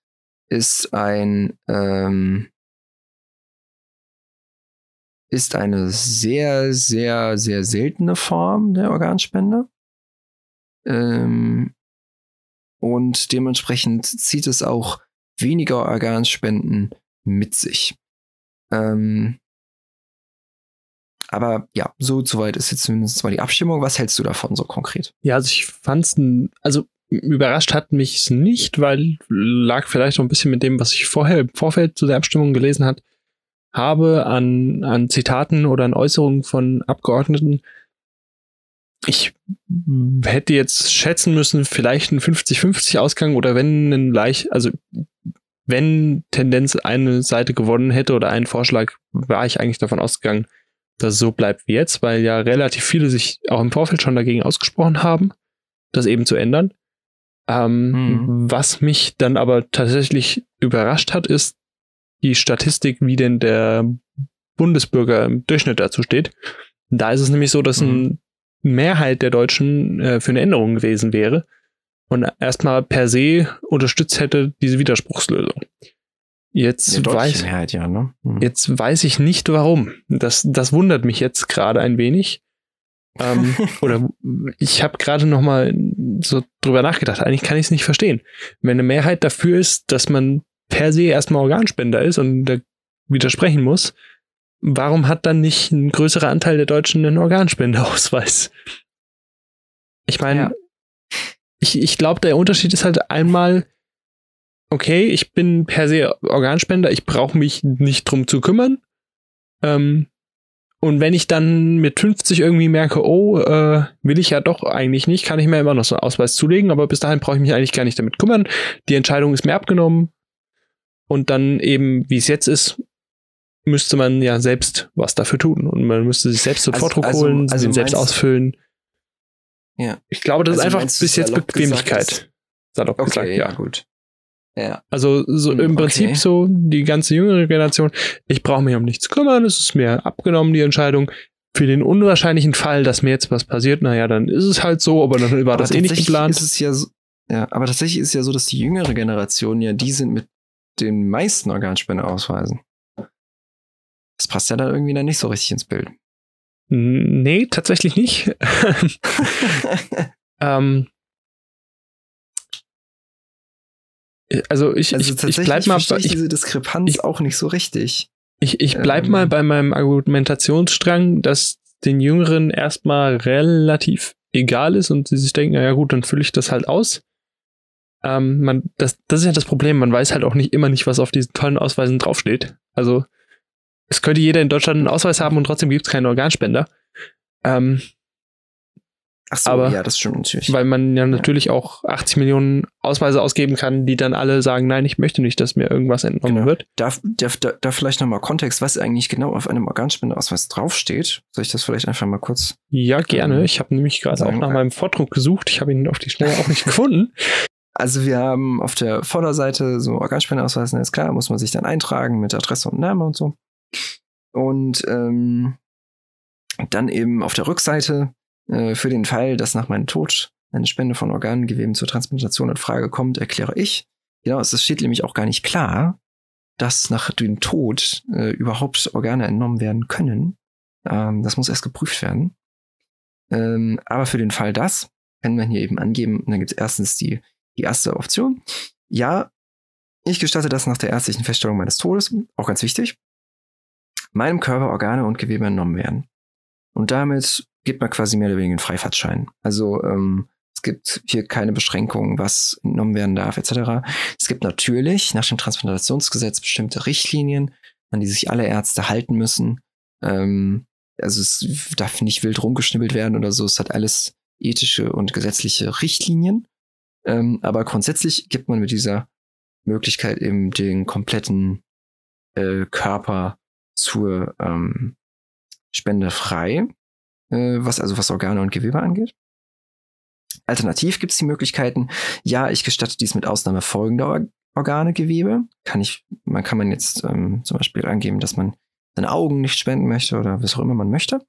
ist ein ähm, ist eine sehr, sehr, sehr seltene Form der Organspende. Ähm, und dementsprechend zieht es auch weniger Organspenden mit sich. Ähm, aber ja, so soweit ist jetzt zumindest mal die Abstimmung. Was hältst du davon so konkret? Ja, also ich fand's, n- also überrascht hat mich nicht, weil lag vielleicht auch ein bisschen mit dem, was ich vorher im Vorfeld zu der Abstimmung gelesen hat, habe an, an Zitaten oder an Äußerungen von Abgeordneten. Ich hätte jetzt schätzen müssen, vielleicht ein 50-50 Ausgang oder wenn ein leicht, also wenn Tendenz eine Seite gewonnen hätte oder ein Vorschlag, war ich eigentlich davon ausgegangen, dass es so bleibt wie jetzt, weil ja relativ viele sich auch im Vorfeld schon dagegen ausgesprochen haben, das eben zu ändern. Ähm, Mhm. Was mich dann aber tatsächlich überrascht hat, ist die Statistik, wie denn der Bundesbürger im Durchschnitt dazu steht. Da ist es nämlich so, dass eine Mehrheit der Deutschen äh, für eine Änderung gewesen wäre und erstmal per se unterstützt hätte diese Widerspruchslösung. Jetzt weiß, Mehrheit, ja, ne? Mhm. Jetzt weiß ich nicht warum. Das, das wundert mich jetzt gerade ein wenig. Ähm, oder ich habe gerade noch mal so drüber nachgedacht. Eigentlich kann ich es nicht verstehen. Wenn eine Mehrheit dafür ist, dass man per se erstmal Organspender ist und da widersprechen muss, warum hat dann nicht ein größerer Anteil der Deutschen einen Organspendeausweis? Ich meine, Ja. ich, ich glaube, der Unterschied ist halt einmal, okay, ich bin per se Organspender, ich brauche mich nicht drum zu kümmern. Ähm, und wenn ich dann mit 50 irgendwie merke, oh, äh, will ich ja doch eigentlich nicht, kann ich mir immer noch so einen Ausweis zulegen, aber bis dahin brauche ich mich eigentlich gar nicht damit kümmern. Die Entscheidung ist mir abgenommen. Und dann eben, wie es jetzt ist, müsste man ja selbst was dafür tun. Und man müsste sich selbst den Also- also- holen, also den selbst ausfüllen. Ja. Ich glaube, das Also ist einfach meinst du bis jetzt Bequemlichkeit. gesagt, Salopp Okay, gesagt, ja, ja. gut. Ja. Also so Hm, im okay. Prinzip so die ganze jüngere Generation. Ich brauche mich um nichts zu kümmern. Es ist mir abgenommen, die Entscheidung. Für den unwahrscheinlichen Fall, dass mir jetzt was passiert, naja, dann ist es halt so, aber dann war Aber das eh nicht geplant. Ist es ja, so, ja, aber tatsächlich ist es ja so, dass die jüngere Generation ja die sind mit den meisten Organspendeausweisen. Das passt ja dann irgendwie dann nicht so richtig ins Bild. Nee, tatsächlich nicht. ähm, also ich, also ich, ich bleib mal, verstehe ich diese Diskrepanz ich- auch nicht so richtig. ich, ich bleib ähm, mal bei meinem Argumentationsstrang, dass den Jüngeren erstmal relativ egal ist und sie sich denken, na ja gut, dann fülle ich das halt aus. Ähm, man, das, das ist ja das Problem, man weiß halt auch nicht immer nicht, was auf diesen tollen Ausweisen draufsteht. Also es könnte jeder in Deutschland einen Ausweis haben und trotzdem gibt es keinen Organspender. Ähm, Ach so, Aber- ja, das stimmt natürlich. weil man ja natürlich auch 80 Millionen Ausweise ausgeben kann, die dann alle sagen, nein, ich möchte nicht, dass mir irgendwas entnommen Genau. wird. Da, da, da, vielleicht nochmal Kontext, was eigentlich genau auf einem Organspendeausweis draufsteht. Soll ich das vielleicht einfach mal kurz Ja, gerne. Ähm, Ich habe nämlich gerade auch nach meinem Vordruck gesucht. Ich habe ihn auf die Schnelle auch nicht gefunden. Also wir haben auf der Vorderseite so Organspendeausweis, ist klar, muss man sich dann eintragen mit Adresse und Name und so. Und ähm, dann eben auf der Rückseite äh, für den Fall, dass nach meinem Tod eine Spende von Organgeweben zur Transplantation in Frage kommt, erkläre ich. Genau, es steht nämlich auch gar nicht klar, dass nach dem Tod äh, überhaupt Organe entnommen werden können. Ähm, das muss erst geprüft werden. Ähm, aber für den Fall das, kann man hier eben angeben, und dann gibt es erstens die die erste Option. Ja, ich gestatte das nach der ärztlichen Feststellung meines Todes, auch ganz wichtig, meinem Körper Organe und Gewebe entnommen werden. Und damit gibt man quasi mehr oder weniger einen Freifahrtschein. Also ähm, es gibt hier keine Beschränkungen, was entnommen werden darf, etc. Es gibt natürlich nach dem Transplantationsgesetz bestimmte Richtlinien, an die sich alle Ärzte halten müssen. Ähm, also es darf nicht wild rumgeschnibbelt werden oder so. Es hat alles ethische und gesetzliche Richtlinien. Ähm, aber grundsätzlich gibt man mit dieser Möglichkeit eben den kompletten äh, Körper zur ähm, Spende frei, äh, was also was Organe und Gewebe angeht. Alternativ gibt es die Möglichkeiten, ja, ich gestatte dies mit Ausnahme folgender Or Organe, Gewebe. Kann ich, man kann man jetzt ähm, zum Beispiel angeben, dass man seine Augen nicht spenden möchte oder was auch immer man möchte.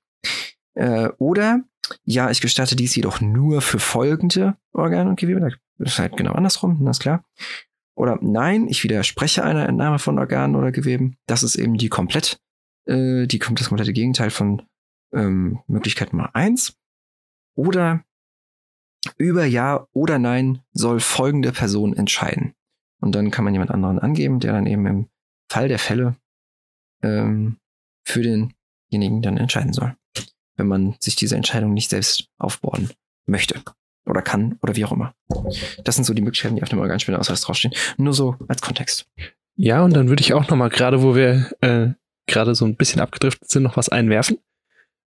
Äh, oder ja, ich gestatte dies jedoch nur für folgende Organe und Gewebe. Das ist halt genau andersrum, das ist klar. Oder nein, ich widerspreche einer Entnahme von Organen oder Geweben. Das ist eben die komplett, äh, die kommt das komplette Gegenteil von ähm, Möglichkeit Nummer eins. Oder über Ja oder Nein soll folgende Person entscheiden. Und dann kann man jemand anderen angeben, der dann eben im Fall der Fälle ähm, für den derjenigen dann entscheiden soll. Wenn man sich diese Entscheidung nicht selbst aufbohren möchte oder kann oder wie auch immer. Das sind so die Möglichkeiten, die auf dem Organspendeausweis draufstehen. Nur so als Kontext. Ja, und dann würde ich auch noch mal gerade, wo wir äh, gerade so ein bisschen abgedriftet sind, noch was einwerfen.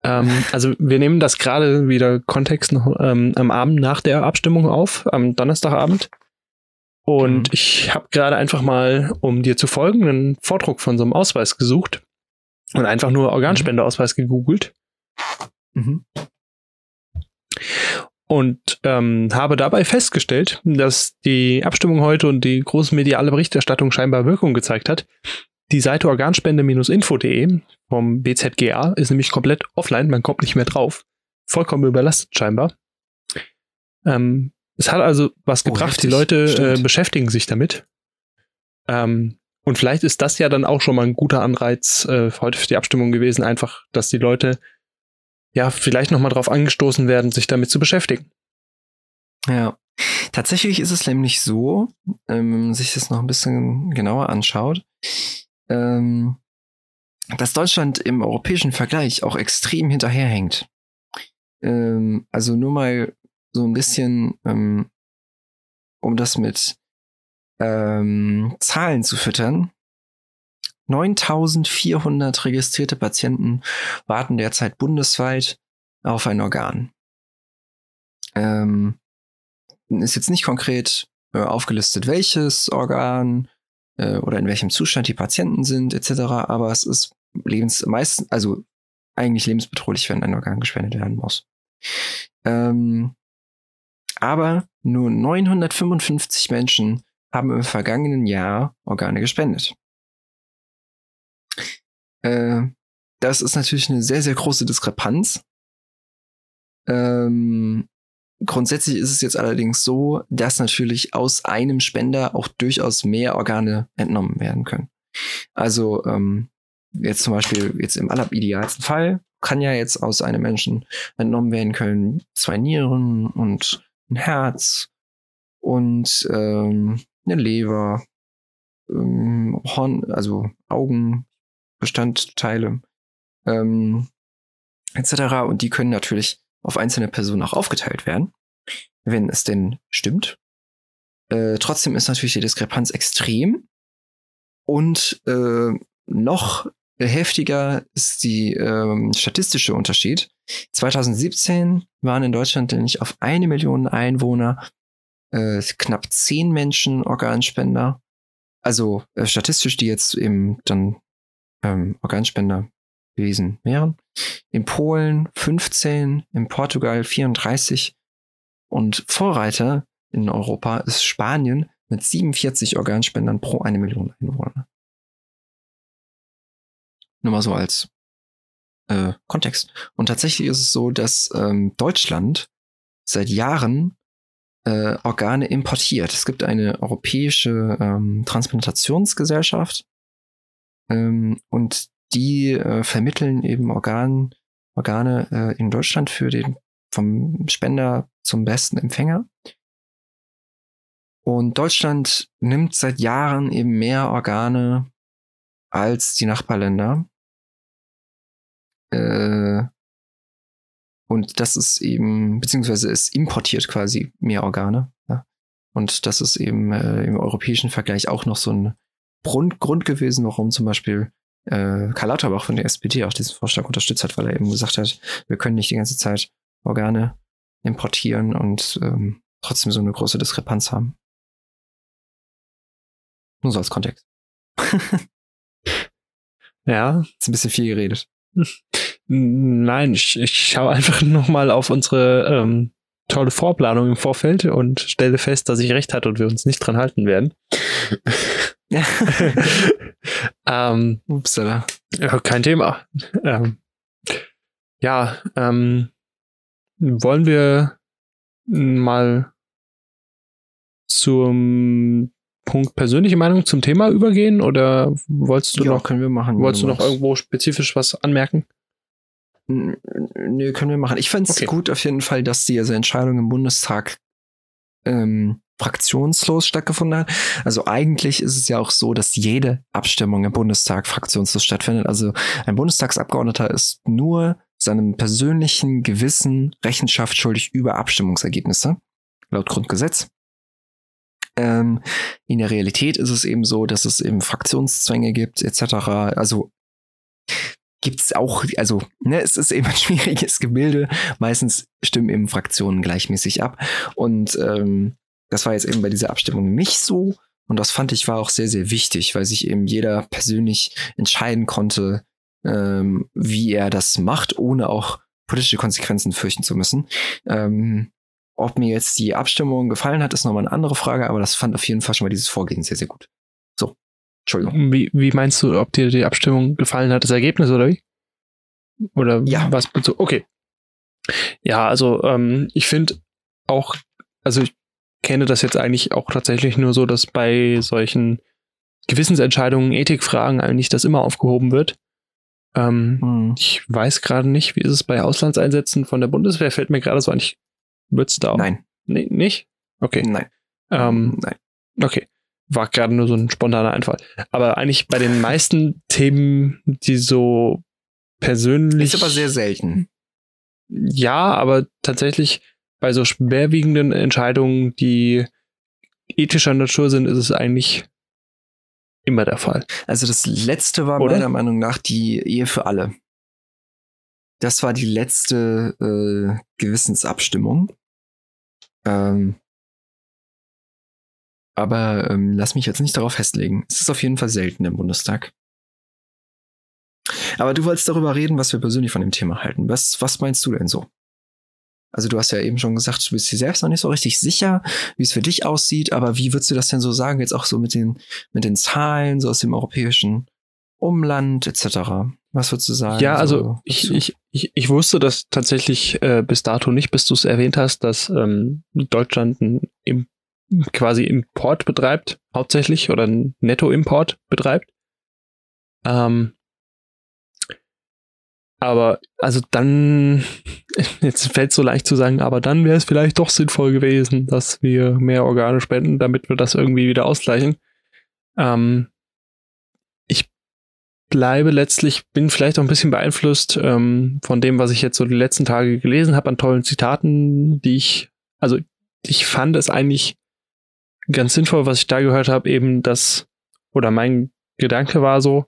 Ähm, also wir nehmen das gerade wieder Kontext noch ähm, am Abend nach der Abstimmung auf, am Donnerstagabend. Und Mhm. ich habe gerade einfach mal, um dir zu folgen, einen Vordruck von so einem Ausweis gesucht und einfach nur Organspendeausweis gegoogelt Mhm. Und ähm, habe dabei festgestellt, dass die Abstimmung heute und die große mediale Berichterstattung scheinbar Wirkung gezeigt hat. Die Seite organspende-info.de vom BZGA ist nämlich komplett offline, man kommt nicht mehr drauf. Vollkommen überlastet scheinbar. Ähm, es hat also was Oh, gebracht, die heftig. Leute äh, beschäftigen sich damit. Ähm, und vielleicht ist das ja dann auch schon mal ein guter Anreiz äh, heute für die Abstimmung gewesen, einfach, dass die Leute ja vielleicht noch mal drauf angestoßen werden, sich damit zu beschäftigen. Ja. Tatsächlich ist es nämlich so, ähm, wenn man sich das noch ein bisschen genauer anschaut, ähm, dass Deutschland im europäischen Vergleich auch extrem hinterherhängt. Ähm, also nur mal so ein bisschen, um das mit Zahlen zu füttern. 9400 registrierte Patienten warten derzeit bundesweit auf ein Organ. Ähm, ist jetzt nicht konkret äh, aufgelistet, welches Organ äh, oder in welchem Zustand die Patienten sind, etc. Aber es ist lebens meistens, also eigentlich lebensbedrohlich, wenn ein Organ gespendet werden muss. Ähm, aber nur 955 Menschen haben im vergangenen Jahr Organe gespendet. Äh, das ist natürlich eine sehr, sehr große Diskrepanz. Ähm, grundsätzlich ist es jetzt allerdings so, dass natürlich aus einem Spender auch durchaus mehr Organe entnommen werden können. Also ähm, jetzt zum Beispiel jetzt im alleridealsten Fall kann ja jetzt aus einem Menschen entnommen werden können zwei Nieren und ein Herz und ähm, eine Leber, ähm, Horn, also Augenbestandteile ähm, etc. Und die können natürlich auf einzelne Personen auch aufgeteilt werden, wenn es denn stimmt. Äh, trotzdem ist natürlich die Diskrepanz extrem und äh, noch heftiger ist die ähm, statistische Unterschied. 2017 waren in Deutschland nämlich auf eine Million Einwohner äh, knapp zehn Menschen Organspender. Also äh, statistisch, die jetzt eben dann ähm, Organspender gewesen wären. In Polen 15, in Portugal 34 und Vorreiter in Europa ist Spanien mit 47 Organspendern pro eine Million Einwohner. Nur mal so als äh, Kontext. Und tatsächlich ist es so, dass ähm, Deutschland seit Jahren äh, Organe importiert. Es gibt eine europäische ähm, Transplantationsgesellschaft ähm, und die äh, vermitteln eben Organ, Organe äh, in Deutschland für den vom Spender zum besten Empfänger. Und Deutschland nimmt seit Jahren eben mehr Organe als die Nachbarländer. Äh, und das ist eben, beziehungsweise es importiert quasi mehr Organe. Und das ist eben äh, im europäischen Vergleich auch noch so ein Grund, Grund gewesen, warum zum Beispiel äh, Karl Lauterbach von der SPD auch diesen Vorschlag unterstützt hat, weil er eben gesagt hat, wir können nicht die ganze Zeit Organe importieren und ähm, trotzdem so eine große Diskrepanz haben. Nur so als Kontext. Ja, Ist ein bisschen viel geredet. Nein, ich, ich schaue einfach nochmal auf unsere ähm, tolle Vorplanung im Vorfeld und stelle fest, dass ich recht hatte und wir uns nicht dran halten werden. ähm, Upsala. ja, kein Thema. Ähm, ja, ähm, wollen wir mal zum Punkt persönliche Meinung zum Thema übergehen oder wolltest du ja, noch, können wir machen. wolltest du noch irgendwo spezifisch was anmerken? Nö, können wir machen. Ich fände es Okay. gut auf jeden Fall, dass diese Entscheidung im Bundestag ähm, fraktionslos stattgefunden hat. Also eigentlich ist es ja auch so, dass jede Abstimmung im Bundestag fraktionslos stattfindet. Also ein Bundestagsabgeordneter ist nur seinem persönlichen Gewissen Rechenschaft schuldig über Abstimmungsergebnisse, laut Grundgesetz. Ähm, in der Realität ist es eben so, dass es eben Fraktionszwänge gibt, etc. Also gibt es auch, also ne, es ist eben ein schwieriges Gebilde. Meistens stimmen eben Fraktionen gleichmäßig ab. Und ähm, das war jetzt eben bei dieser Abstimmung nicht so. Und das fand ich war auch sehr, sehr wichtig, weil sich eben jeder persönlich entscheiden konnte, ähm, wie er das macht, ohne auch politische Konsequenzen fürchten zu müssen. Ähm, ob mir jetzt die Abstimmung gefallen hat, ist nochmal eine andere Frage, aber das fand auf jeden Fall schon mal dieses Vorgehen sehr, sehr gut. So, Entschuldigung. Wie, wie meinst du, ob dir die Abstimmung gefallen hat, das Ergebnis oder wie? Oder Ja. was? Okay. Ja, also ähm, ich finde auch, also ich kenne das jetzt eigentlich auch tatsächlich nur so, dass bei solchen Gewissensentscheidungen, Ethikfragen eigentlich das immer aufgehoben wird. Ähm, Hm. ich weiß gerade nicht, wie ist es bei Auslandseinsätzen von der Bundeswehr? Fällt mir gerade so an, ich würde es da auch. Nein, Nee, nicht? Okay. nein, Ähm, nein. Okay. War gerade nur so ein spontaner Einfall. Aber eigentlich bei den meisten Themen, die so persönlich. Ist aber sehr selten. Ja, aber tatsächlich bei so schwerwiegenden Entscheidungen, die ethischer Natur sind, ist es eigentlich immer der Fall. Also das letzte war Oder? meiner Meinung nach die Ehe für alle. Das war die letzte äh, Gewissensabstimmung. Ähm, aber ähm, lass mich jetzt nicht darauf festlegen. Es ist auf jeden Fall selten im Bundestag. Aber du wolltest darüber reden, was wir persönlich von dem Thema halten. Was, was meinst du denn so? Also du hast ja eben schon gesagt, du bist dir selbst noch nicht so richtig sicher, wie es für dich aussieht, aber wie würdest du das denn so sagen, jetzt auch so mit den, mit den Zahlen, so aus dem europäischen Umland etc.? Was würdest du sagen? Ja, also so, ich, ich, ich, ich wusste das tatsächlich äh, bis dato nicht, bis du es erwähnt hast, dass ähm, Deutschland einen Im quasi Import betreibt, hauptsächlich, oder einen Nettoimport betreibt. Ähm, aber also dann, jetzt fällt es so leicht zu sagen, aber dann wäre es vielleicht doch sinnvoll gewesen, dass wir mehr Organe spenden, damit wir das irgendwie wieder ausgleichen. Ähm, ich bleibe letztlich, bin vielleicht auch ein bisschen beeinflusst ähm, von dem, was ich jetzt so die letzten Tage gelesen habe an tollen Zitaten, die ich, also ich fand es eigentlich ganz sinnvoll, was ich da gehört habe, eben dass, oder mein Gedanke war so,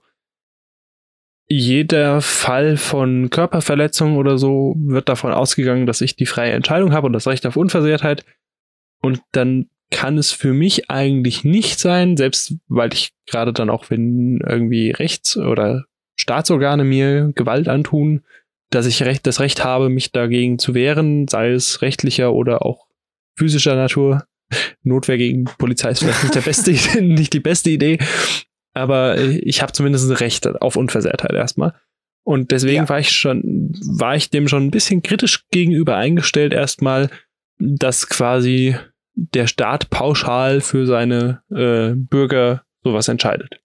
jeder Fall von Körperverletzung oder so wird davon ausgegangen, dass ich die freie Entscheidung habe und das Recht auf Unversehrtheit. Und dann kann es für mich eigentlich nicht sein, selbst weil ich gerade dann auch, wenn irgendwie Rechts- oder Staatsorgane mir Gewalt antun, dass ich recht, das Recht habe, mich dagegen zu wehren, sei es rechtlicher oder auch physischer Natur. Notwehr gegen Polizei ist vielleicht nicht, der beste, nicht die beste Idee, aber ich habe zumindest ein Recht auf Unversehrtheit erstmal. Und deswegen Ja. war ich schon, war ich dem schon ein bisschen kritisch gegenüber eingestellt erstmal, dass quasi der Staat pauschal für seine äh, Bürger sowas entscheidet.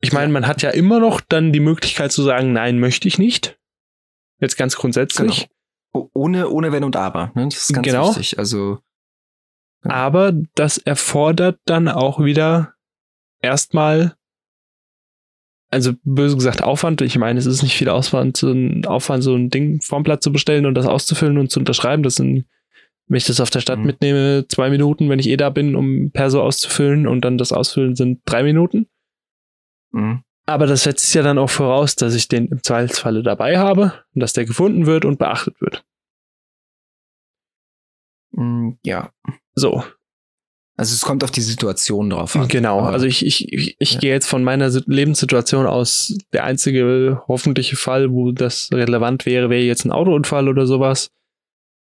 Ich meine, man hat ja immer noch dann die Möglichkeit zu sagen, nein, möchte ich nicht. Jetzt ganz grundsätzlich. Oh, ohne, ohne Wenn und Aber. Ne? Das ist ganz Genau. wichtig. Also Aber das erfordert dann auch wieder erstmal, also böse gesagt Aufwand. Ich meine, es ist nicht viel Aufwand, so ein Aufwand, so ein Ding vom Blatt zu bestellen und das auszufüllen und zu unterschreiben. Das sind, wenn ich das auf der Stadt Mhm. mitnehme, zwei Minuten, wenn ich eh da bin, um Perso auszufüllen und dann das Ausfüllen sind drei Minuten. mh. Aber das setzt ja dann auch voraus, dass ich den im Zweifelsfalle dabei habe und dass der gefunden wird und beachtet wird. Mh, ja. So, Also es kommt auf die Situation drauf an. Genau, also ich, ich, ich, ich Ja. gehe jetzt von meiner Si- Lebenssituation aus. Der einzige hoffentliche Fall, wo das relevant wäre, wäre jetzt ein Autounfall oder sowas.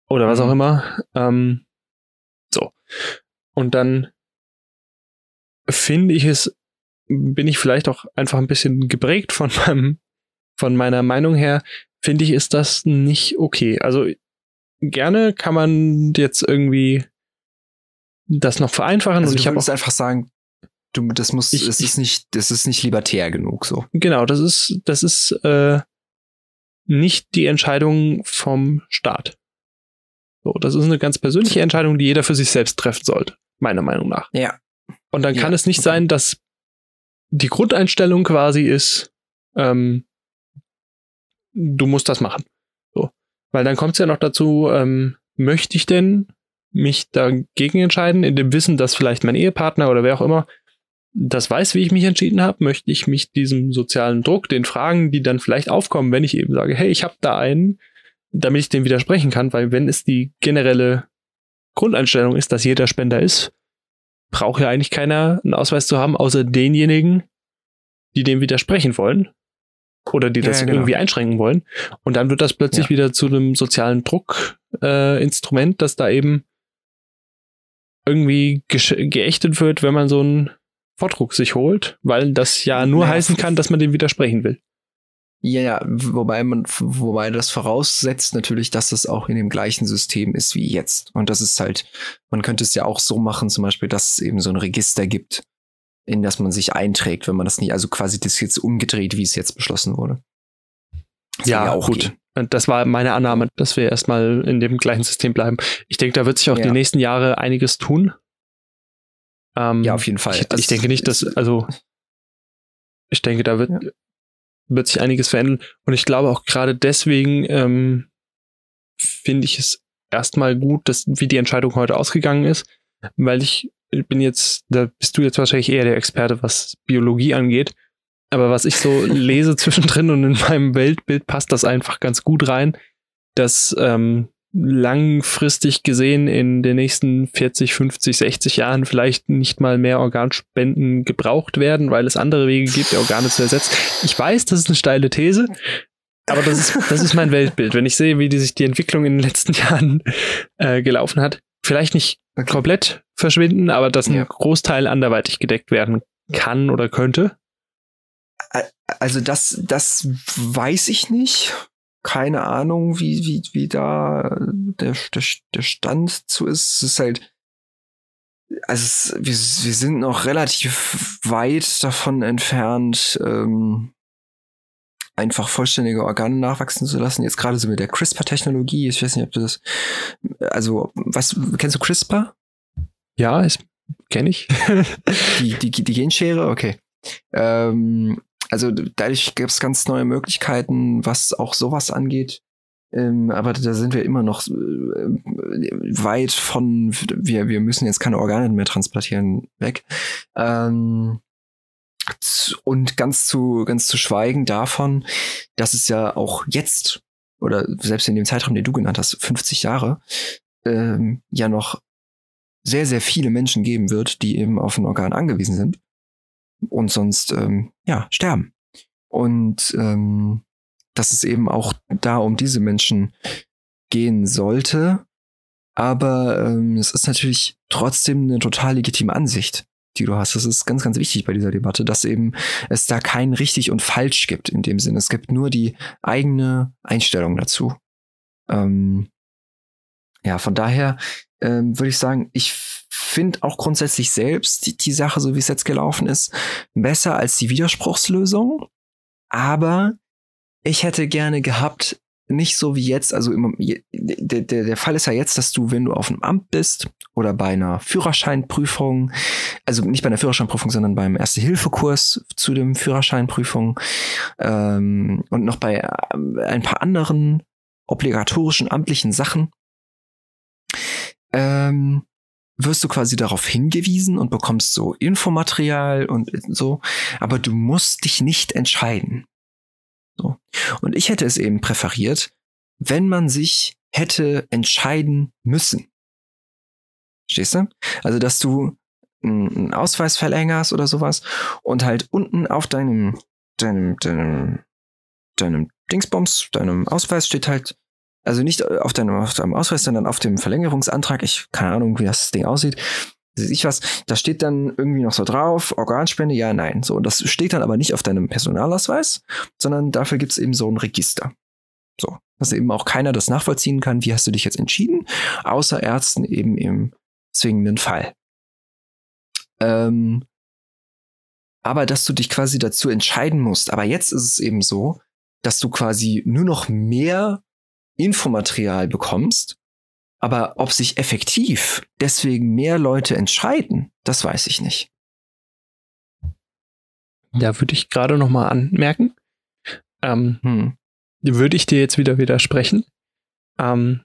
Oder was Mhm. auch immer. Ähm, so. Und dann finde ich es, bin ich vielleicht auch einfach ein bisschen geprägt von meinem, von meiner Meinung her, finde ich, ist das nicht okay. Also gerne kann man jetzt irgendwie das noch vereinfachen also und ich habe würdest einfach sagen, du, das muss, Ich- es ist nicht, das ist nicht libertär genug so. Genau, das ist, das ist äh, nicht die Entscheidung vom Staat. So, das ist eine ganz persönliche Entscheidung, die jeder für sich selbst treffen sollte. meiner Meinung nach. Ja. Und dann kann Ja, es nicht okay. sein, dass die Grundeinstellung quasi ist, ähm, du musst das machen. So. Weil dann kommt es ja noch dazu, ähm, möchte ich denn mich dagegen entscheiden, in dem Wissen, dass vielleicht mein Ehepartner oder wer auch immer das weiß, wie ich mich entschieden habe, möchte ich mich diesem sozialen Druck, den Fragen, die dann vielleicht aufkommen, wenn ich eben sage, hey, ich habe da einen, damit ich dem widersprechen kann, weil wenn es die generelle Grundeinstellung ist, dass jeder Spender ist, braucht ja eigentlich keiner einen Ausweis zu haben, außer denjenigen, die dem widersprechen wollen oder die das ja, genau. irgendwie einschränken wollen. Und dann wird das plötzlich Ja. wieder zu einem sozialen Druckinstrument, äh, Instrument, das da eben irgendwie geächtet wird, wenn man so einen Vordruck sich holt, weil das ja nur Ja, heißen kann, dass man dem widersprechen will. Ja, ja, wobei man, wobei das voraussetzt natürlich, dass es auch in dem gleichen System ist wie jetzt. Und das ist halt, man könnte es ja auch so machen, zum Beispiel, dass es eben so ein Register gibt, in das man sich einträgt, wenn man das nicht, also quasi das jetzt umgedreht, wie es jetzt beschlossen wurde. Das würde Ja, gut. gehen. Und das war meine Annahme, dass wir erstmal in dem gleichen System bleiben. Ich denke, da wird sich auch Ja. die nächsten Jahre einiges tun. Ähm, Ja, auf jeden Fall. Ich, Also ich denke nicht, dass, also, ich denke, da wird, Ja. wird sich einiges verändern. Und ich glaube auch gerade deswegen ähm, finde ich es erstmal gut, dass, wie die Entscheidung heute ausgegangen ist, weil ich bin jetzt, da bist du jetzt wahrscheinlich eher der Experte, was Biologie angeht. Aber was ich so lese zwischendrin und in meinem Weltbild passt das einfach ganz gut rein, dass ähm, langfristig gesehen in den nächsten 40, 50, 60 Jahren vielleicht nicht mal mehr Organspenden gebraucht werden, weil es andere Wege gibt, Organe zu ersetzen. Ich weiß, das ist eine steile These, aber das ist, das ist mein Weltbild. Wenn ich sehe, wie die sich die Entwicklung in den letzten Jahren äh, gelaufen hat, vielleicht nicht Okay. komplett verschwinden, aber dass ein Ja. Großteil anderweitig gedeckt werden kann oder könnte. Also das, das weiß ich nicht. Keine Ahnung, wie, wie, wie da der, der, der Stand zu ist. Es ist halt, also es, wir, wir sind noch relativ weit davon entfernt, ähm, einfach vollständige Organe nachwachsen zu lassen. Jetzt gerade so mit der CRISPR-Technologie. Ich weiß nicht, ob du das, also, was, kennst du CRISPR? Ja, kenne ich. Die, die, die Genschere? Okay. Ähm, also dadurch gibt es ganz neue Möglichkeiten, was auch sowas angeht. Ähm, aber da sind wir immer noch äh, weit von, wir, wir müssen jetzt keine Organe mehr transplantieren, weg. Ähm, und ganz zu, ganz zu schweigen davon, dass es ja auch jetzt, oder selbst in dem Zeitraum, den du genannt hast, 50 Jahre, ähm, ja noch sehr, sehr viele Menschen geben wird, die eben auf ein Organ angewiesen sind und sonst ähm, ja sterben. Und ähm, dass es eben auch da um diese Menschen gehen sollte. Aber ähm, es ist natürlich trotzdem eine total legitime Ansicht, die du hast. Das ist ganz, ganz wichtig bei dieser Debatte, dass eben es da kein richtig und falsch gibt in dem Sinne. Es gibt nur die eigene Einstellung dazu. Ähm, ja, von daher ähm, würde ich sagen, ich finde auch grundsätzlich selbst die, die Sache, so wie es jetzt gelaufen ist, besser als die Widerspruchslösung. Aber ich hätte gerne gehabt, nicht so wie jetzt, also immer, je- der, der, der Fall ist ja jetzt, dass du, wenn du auf einem Amt bist oder bei einer Führerscheinprüfung, also nicht bei einer Führerscheinprüfung, sondern beim Erste-Hilfe-Kurs zu dem Führerscheinprüfung ähm, und noch bei äh, ein paar anderen obligatorischen amtlichen Sachen, ähm, wirst du quasi darauf hingewiesen und bekommst so Infomaterial und so, aber du musst dich nicht entscheiden. So. Und ich hätte es eben präferiert, wenn man sich hätte entscheiden müssen. Verstehst du? Also, dass du einen Ausweis verlängerst oder sowas und halt unten auf deinem, deinem, deinem, deinem Dingsbums, deinem Ausweis steht halt, also nicht auf deinem, auf deinem Ausweis, sondern auf dem Verlängerungsantrag, ich keine Ahnung, wie das Ding aussieht, weiß ich was, da steht dann irgendwie noch so drauf, Organspende, ja, nein. So, und das steht dann aber nicht auf deinem Personalausweis, sondern dafür gibt es eben so ein Register. So, dass eben auch keiner das nachvollziehen kann, wie hast du dich jetzt entschieden, außer Ärzten eben im zwingenden Fall. Ähm, aber dass du dich quasi dazu entscheiden musst. Aber jetzt ist es eben so, dass du quasi nur noch mehr Infomaterial bekommst, Aber ob sich effektiv deswegen mehr Leute entscheiden, das weiß ich nicht. Da würde ich gerade noch mal anmerken, ähm, Hm. würde ich dir jetzt wieder widersprechen. Ähm,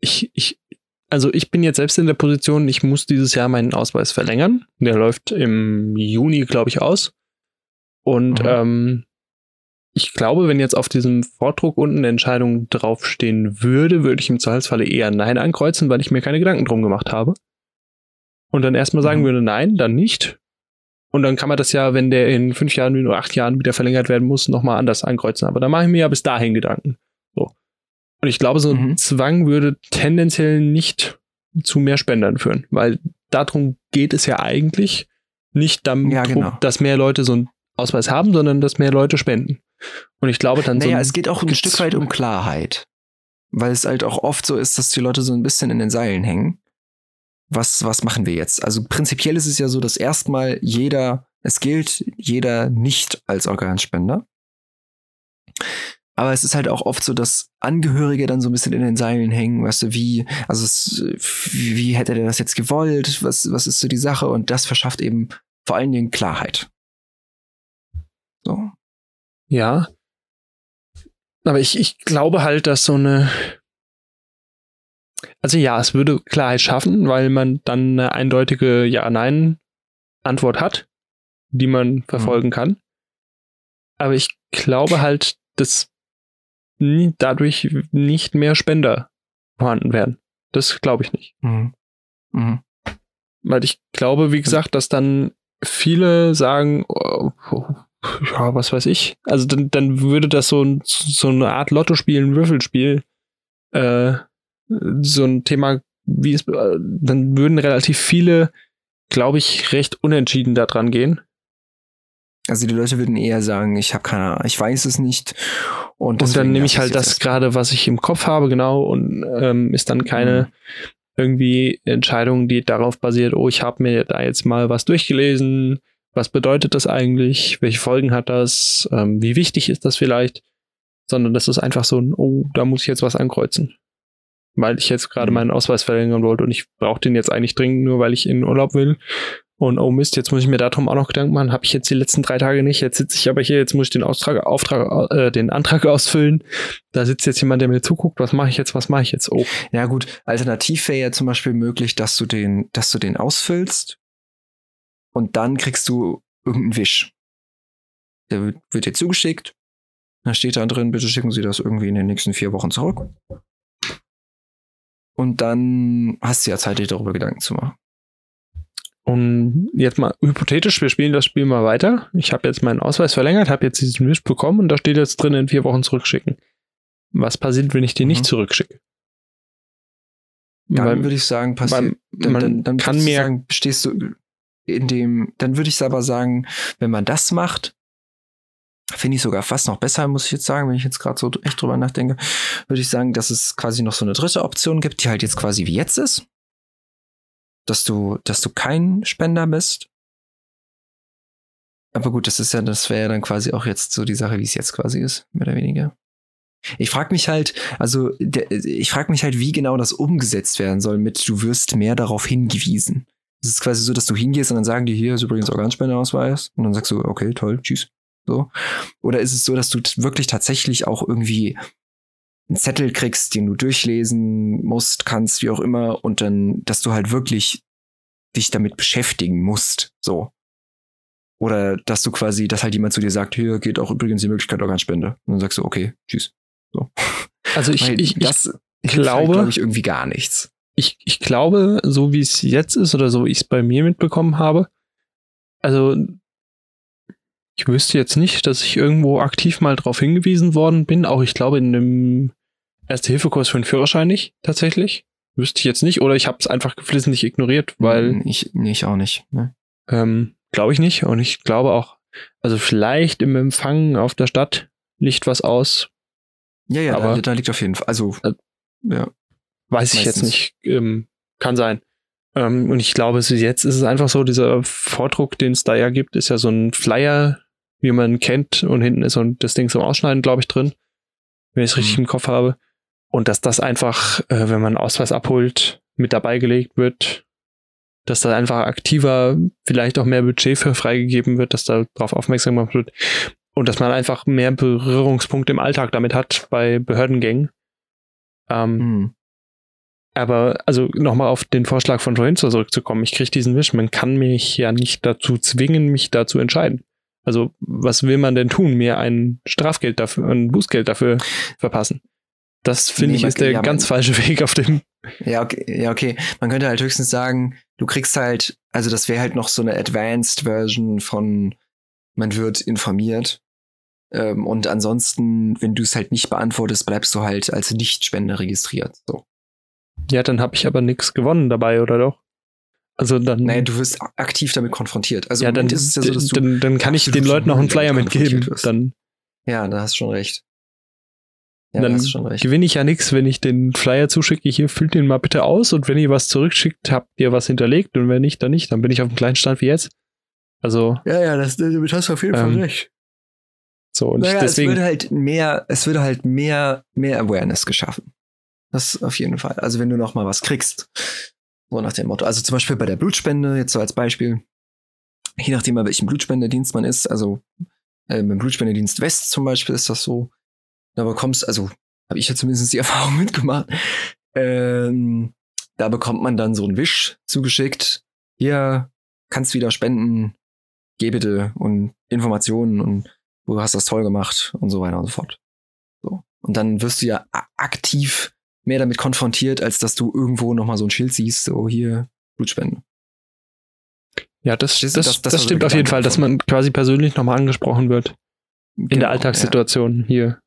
ich, ich, also ich bin jetzt selbst in der Position, ich muss dieses Jahr meinen Ausweis verlängern. Der läuft im Juni, glaube ich, aus. Und Mhm. ähm, ich glaube, wenn jetzt auf diesem Vordruck unten eine Entscheidung draufstehen würde, würde ich im Zweifelsfalle eher Nein ankreuzen, weil ich mir keine Gedanken drum gemacht habe. Und dann erstmal sagen Mhm. würde, nein, dann nicht. Und dann kann man das ja, wenn der in fünf Jahren oder acht Jahren wieder verlängert werden muss, nochmal anders ankreuzen. Aber da mache ich mir ja bis dahin Gedanken. So. Und ich glaube, so ein Mhm. Zwang würde tendenziell nicht zu mehr Spendern führen, weil darum geht es ja eigentlich nicht darum, Ja, genau. dass mehr Leute so einen Ausweis haben, sondern dass mehr Leute spenden. Und ich glaube dann so. Naja, es geht auch ein Stück weit um Klarheit. Weil es halt auch oft so ist, dass die Leute so ein bisschen in den Seilen hängen. Was, was machen wir jetzt? Also prinzipiell ist es ja so, dass erstmal jeder, es gilt jeder nicht als Organspender. Aber es ist halt auch oft so, dass Angehörige dann so ein bisschen in den Seilen hängen, weißt du, wie, also es, wie, wie hätte der das jetzt gewollt? Was, was ist so die Sache? Und das verschafft eben vor allen Dingen Klarheit. So. Ja. Aber ich, ich glaube halt, dass so eine. Also ja, es würde Klarheit schaffen, weil man dann eine eindeutige Ja-Nein-Antwort hat, die man verfolgen kann. Aber ich glaube halt, dass dadurch nicht mehr Spender vorhanden werden. Das glaube ich nicht. Mhm. Mhm. Weil ich glaube, wie gesagt, dass dann viele sagen, oh, oh, ja, was weiß ich. Also dann, dann würde das so, ein, so eine Art Lottospiel, ein Würfelspiel, äh, so ein Thema, wie es, äh, dann würden relativ viele, glaube ich, recht unentschieden da dran gehen. Also die Leute würden eher sagen, ich habe keine Ahnung, ich weiß es nicht. Und, Und dann nehme ich halt das gerade, was ich im Kopf habe, genau, und ähm, ist dann keine irgendwie Entscheidung, die darauf basiert, oh, ich habe mir da jetzt mal was durchgelesen, was bedeutet das eigentlich, welche Folgen hat das, ähm, wie wichtig ist das vielleicht, sondern das ist einfach so ein, oh, da muss ich jetzt was ankreuzen. Weil ich jetzt gerade Mhm. meinen Ausweis verlängern wollte und ich brauche den jetzt eigentlich dringend, nur weil ich in Urlaub will. Und oh Mist, jetzt muss ich mir darum auch noch Gedanken machen, habe ich jetzt die letzten drei Tage nicht, jetzt sitze ich aber hier, jetzt muss ich den Austrag, Auftrag, äh, den Antrag ausfüllen. Da sitzt jetzt jemand, der mir zuguckt, was mache ich jetzt, was mache ich jetzt? Oh, Ja gut, alternativ wäre ja zum Beispiel möglich, dass du den, dass du den ausfüllst und dann kriegst du irgendeinen Wisch. Der wird, wird dir zugeschickt. Da steht da drin, bitte schicken Sie das irgendwie in den nächsten vier Wochen zurück. Und dann hast du ja Zeit, dir darüber Gedanken zu machen. Und jetzt mal hypothetisch, wir spielen das Spiel mal weiter. Ich habe jetzt meinen Ausweis verlängert, habe jetzt diesen Wisch bekommen und da steht jetzt drin, in vier Wochen zurückschicken. Was passiert, wenn ich den Mhm. nicht zurückschicke? Dann würde ich sagen, passiert. Dann, dann, dann kann mir sagen, stehst du in dem, dann würde ich aber sagen, wenn man das macht, finde ich sogar fast noch besser, muss ich jetzt sagen, wenn ich jetzt gerade so echt drüber nachdenke, würde ich sagen, dass es quasi noch so eine dritte Option gibt, die halt jetzt quasi wie jetzt ist. Dass du, dass du kein Spender bist. Aber gut, das ist ja, das wäre ja dann quasi auch jetzt so die Sache, wie es jetzt quasi ist, mehr oder weniger. Ich frage mich halt, also der, ich frage mich halt, wie genau das umgesetzt werden soll mit, du wirst mehr darauf hingewiesen. Es ist quasi so, dass du hingehst und dann sagen die, hier ist übrigens Organspenderausweis. Und dann sagst du, okay, toll, tschüss. So. Oder ist es so, dass du wirklich tatsächlich auch irgendwie einen Zettel kriegst, den du durchlesen musst, kannst, wie auch immer, und dann, dass du halt wirklich dich damit beschäftigen musst. So. Oder dass du quasi, dass halt jemand zu dir sagt, hier geht auch übrigens die Möglichkeit Organspende. Und dann sagst du, okay, tschüss. So. Also ich, Weil ich, ich, das ich hilft halt, glaube, glaube ich, irgendwie gar nichts. Ich, ich glaube, so wie es jetzt ist oder so wie ich es bei mir mitbekommen habe, also ich wüsste jetzt nicht, dass ich irgendwo aktiv mal drauf hingewiesen worden bin. Auch ich glaube in einem Erste-Hilfe-Kurs für den Führerschein nicht, tatsächlich. Wüsste ich jetzt nicht. Oder ich habe es einfach geflissentlich ignoriert, weil ich, nee, ich auch nicht. Ne? ähm, glaube ich nicht. Und ich glaube auch, also vielleicht im Empfang auf der Stadt liegt was aus. Ja, ja, Aber- da, da liegt auf jeden Fall. Also, Äh, ja. Weiß ich jetzt Meistens. nicht. Ähm, kann sein. Ähm, und ich glaube, jetzt ist es einfach so, dieser Vordruck, den es da ja gibt, ist ja so ein Flyer, wie man kennt. Und hinten ist so das Ding zum Ausschneiden, glaube ich, drin. Wenn ich es richtig Mhm. im Kopf habe. Und dass das einfach, äh, wenn man einen Ausweis abholt, mit dabei gelegt wird, dass da einfach aktiver, vielleicht auch mehr Budget für freigegeben wird, dass da drauf aufmerksam gemacht wird und dass man einfach mehr Berührungspunkte im Alltag damit hat bei Behördengängen. Ähm, Hm. Aber also nochmal auf den Vorschlag von vorhin zurückzukommen, ich kriege diesen Wisch, man kann mich ja nicht dazu zwingen, mich da zu entscheiden. Also was will man denn tun? Mir ein Strafgeld dafür, ein Bußgeld dafür verpassen? Das finde Nee, ich ist der ja, ganz falsche Weg auf dem. Ja, okay, ja, okay. Man könnte halt höchstens sagen, du kriegst halt, also das wäre halt noch so eine Advanced Version von man wird informiert. Ähm, und ansonsten, wenn du es halt nicht beantwortest, bleibst du halt als Nichtspender registriert. So. Ja, dann habe ich aber nichts gewonnen dabei, oder doch? Also dann. Naja, du wirst aktiv damit konfrontiert. Also ja, dann, ist es ja so, dass du. dann, dann kann ich den Leuten noch einen Flyer mitgeben. Dann, Ja, da hast du schon recht. Ja, da dann hast du schon recht. gewinne ich ja nichts, wenn ich den Flyer zuschicke. Hier füllt den mal bitte aus und wenn ihr was zurückschickt, habt ihr was hinterlegt und wenn nicht, dann nicht. Dann bin ich auf dem gleichen Stand wie jetzt. Also Ja, ja, das, damit hast du auf jeden Ähm, recht. so und Naja, deswegen. es würde halt mehr, es würde halt mehr, mehr Awareness geschaffen. Das auf jeden Fall. Also wenn du noch mal was kriegst, so nach dem Motto. Also zum Beispiel bei der Blutspende, jetzt so als Beispiel, je nachdem, bei welchem Blutspendedienst man ist, also äh, beim Blutspendedienst West zum Beispiel ist das so, da bekommst, also habe ich ja zumindest die Erfahrung mitgemacht, ähm, da bekommt man dann so einen Wisch zugeschickt. Hier kannst wieder spenden, geh bitte und Informationen und du hast das toll gemacht und so weiter und so fort. So. Und dann wirst du ja aktiv mehr damit konfrontiert, als dass du irgendwo nochmal so ein Schild siehst, so hier, Blutspende. ja, das, das, das- das, das war so stimmt auf jeden Fall, dass man quasi persönlich nochmal angesprochen wird. In Genau, der Alltagssituation. Hier,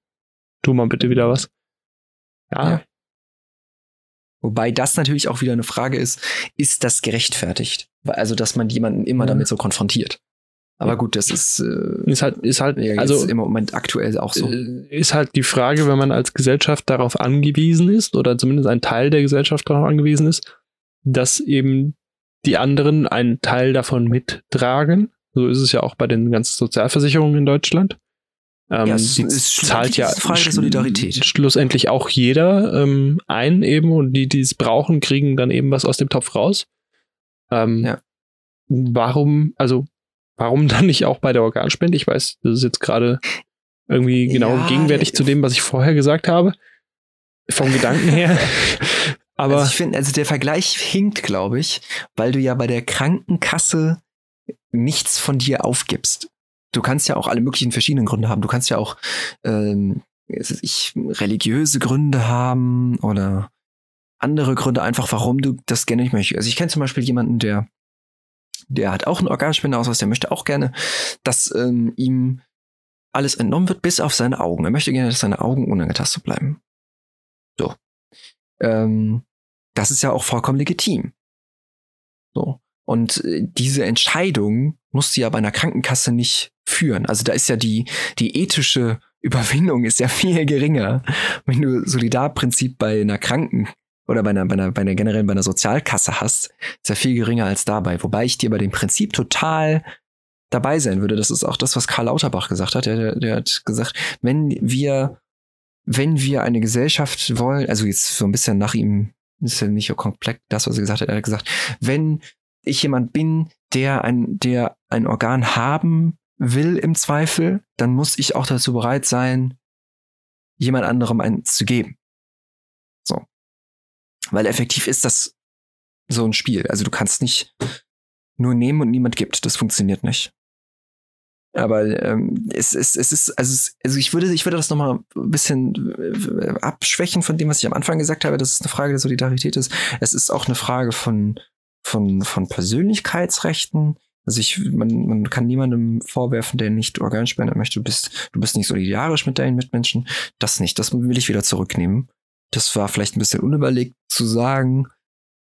tu mal bitte wieder was. Ja, Ja. Wobei das natürlich auch wieder eine Frage ist, ist das gerechtfertigt? Also, dass man jemanden immer Ja. damit so konfrontiert. Aber gut, das ist äh, ist halt, ist halt, ja, also im Moment aktuell auch so. äh, ist halt die Frage, wenn man als Gesellschaft darauf angewiesen ist oder zumindest ein Teil der Gesellschaft darauf angewiesen ist, dass eben die anderen einen Teil davon mittragen. So ist es ja auch bei den ganzen Sozialversicherungen in Deutschland. Ähm, Ja, es die ist zahlt ja Frage der Solidarität. schlussendlich auch jeder ähm, ein eben und die, die es brauchen, kriegen dann eben was aus dem Topf raus. Ähm, Ja. Warum, also warum dann nicht auch bei der Organspende? Ich weiß, das ist jetzt gerade irgendwie genau Ja, gegenwärtig zu dem, was ich vorher gesagt habe. Vom Gedanken her. Aber also ich finde, also der Vergleich hinkt, glaube ich, weil du ja bei der Krankenkasse nichts von dir aufgibst. Du kannst ja auch alle möglichen verschiedenen Gründe haben. Du kannst ja auch ähm, ich, religiöse Gründe haben oder andere Gründe einfach, warum du das gerne nicht möchtest. Also ich kenne zum Beispiel jemanden, der der hat auch einen Organspendeausweis, der möchte auch gerne, dass ähm, ihm alles entnommen wird, bis auf seine Augen. Er möchte gerne, dass seine Augen unangetastet bleiben. So. Ähm, das ist ja auch vollkommen legitim. So. Und äh, diese Entscheidung musst du ja bei einer Krankenkasse nicht führen. Also da ist ja die, die ethische Überwindung ist ja viel geringer, wenn du Solidarprinzip bei einer Kranken oder bei einer, bei einer, bei einer generell bei einer Sozialkasse hast, ist ja viel geringer als dabei. Wobei ich dir bei dem Prinzip total dabei sein würde. Das ist auch das, was Karl Lauterbach gesagt hat. Der, der, der hat gesagt, wenn wir, wenn wir eine Gesellschaft wollen, also jetzt so ein bisschen nach ihm, ist ja nicht so komplett das, was er gesagt hat. Er hat gesagt, wenn ich jemand bin, der ein, der ein Organ haben will im Zweifel, dann muss ich auch dazu bereit sein, jemand anderem eins zu geben. Weil effektiv ist das so ein Spiel. Also du kannst nicht nur nehmen und niemand gibt. Das funktioniert nicht. Aber ähm, es, es, es ist, also, es, also ich würde, ich würde das nochmal ein bisschen äh, abschwächen von dem, was ich am Anfang gesagt habe, dass es eine Frage der Solidarität ist. Es ist auch eine Frage von, von, von Persönlichkeitsrechten. Also ich, man, man kann niemandem vorwerfen, der nicht Organspender möchte, du bist, du bist nicht solidarisch mit deinen Mitmenschen. Das nicht. Das will ich wieder zurücknehmen. Das war vielleicht ein bisschen unüberlegt zu sagen.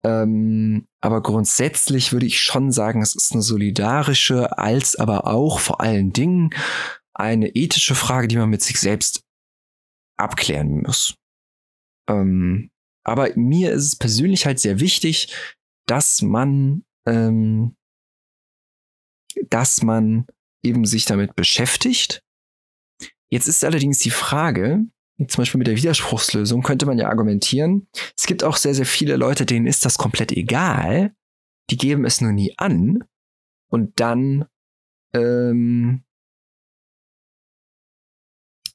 Ähm, aber grundsätzlich würde ich schon sagen, es ist eine solidarische, als aber auch vor allen Dingen eine ethische Frage, die man mit sich selbst abklären muss. Ähm, aber mir ist es persönlich halt sehr wichtig, dass man, ähm, dass man eben sich damit beschäftigt. Jetzt ist allerdings die Frage, zum Beispiel mit der Widerspruchslösung, könnte man ja argumentieren. Es gibt auch sehr, sehr viele Leute, denen ist das komplett egal. Die geben es nur nie an. Und dann ähm,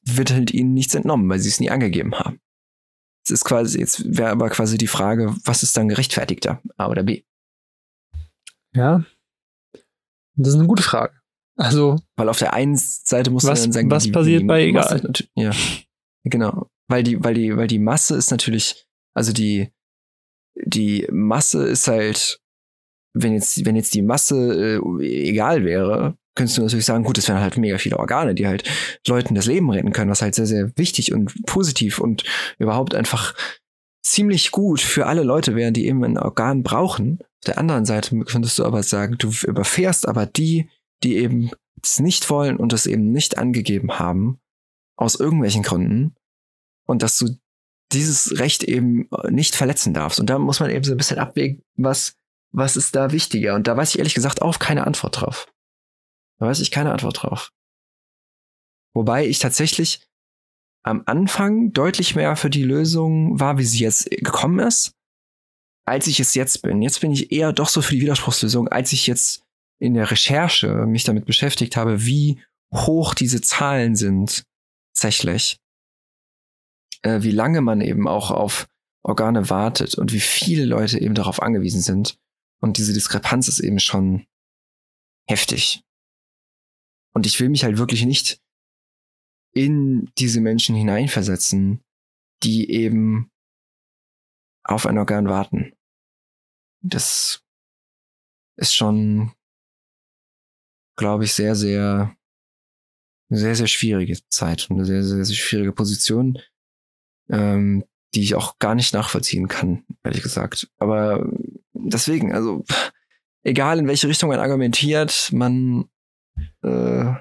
wird halt ihnen nichts entnommen, weil sie es nie angegeben haben. Es ist quasi, jetzt wäre aber quasi die Frage, was ist dann gerechtfertigter, A oder B? Ja. Das ist eine gute Frage. Also. Weil auf der einen Seite muss was, man dann sagen, was die, passiert die bei egal? Ja. Genau. Weil die, weil die, weil die Masse ist natürlich, also die, die Masse ist halt, wenn jetzt, wenn jetzt die Masse äh, egal wäre, könntest du natürlich sagen, gut, es wären halt mega viele Organe, die halt Leuten das Leben retten können, was halt sehr, sehr wichtig und positiv und überhaupt einfach ziemlich gut für alle Leute wären, die eben ein Organ brauchen. Auf der anderen Seite könntest du aber sagen, du überfährst aber die, die eben es nicht wollen und es eben nicht angegeben haben, aus irgendwelchen Gründen, und dass du dieses Recht eben nicht verletzen darfst. Und da muss man eben so ein bisschen abwägen, was, was ist da wichtiger. Und da weiß ich ehrlich gesagt auch keine Antwort drauf. Da weiß ich keine Antwort drauf. Wobei ich tatsächlich am Anfang deutlich mehr für die Lösung war, wie sie jetzt gekommen ist, als ich es jetzt bin. Jetzt bin ich eher doch so für die Widerspruchslösung, als ich jetzt in der Recherche mich damit beschäftigt habe, wie hoch diese Zahlen sind tatsächlich. Äh, wie lange man eben auch auf Organe wartet und wie viele Leute eben darauf angewiesen sind. Und diese Diskrepanz ist eben schon heftig. Und ich will mich halt wirklich nicht in diese Menschen hineinversetzen, die eben auf ein Organ warten. Das ist schon, glaube ich, sehr, sehr, sehr, sehr schwierige Zeit und eine sehr, sehr, sehr schwierige Position, ähm, die ich auch gar nicht nachvollziehen kann, ehrlich gesagt. Aber deswegen, also egal in welche Richtung man argumentiert, man äh,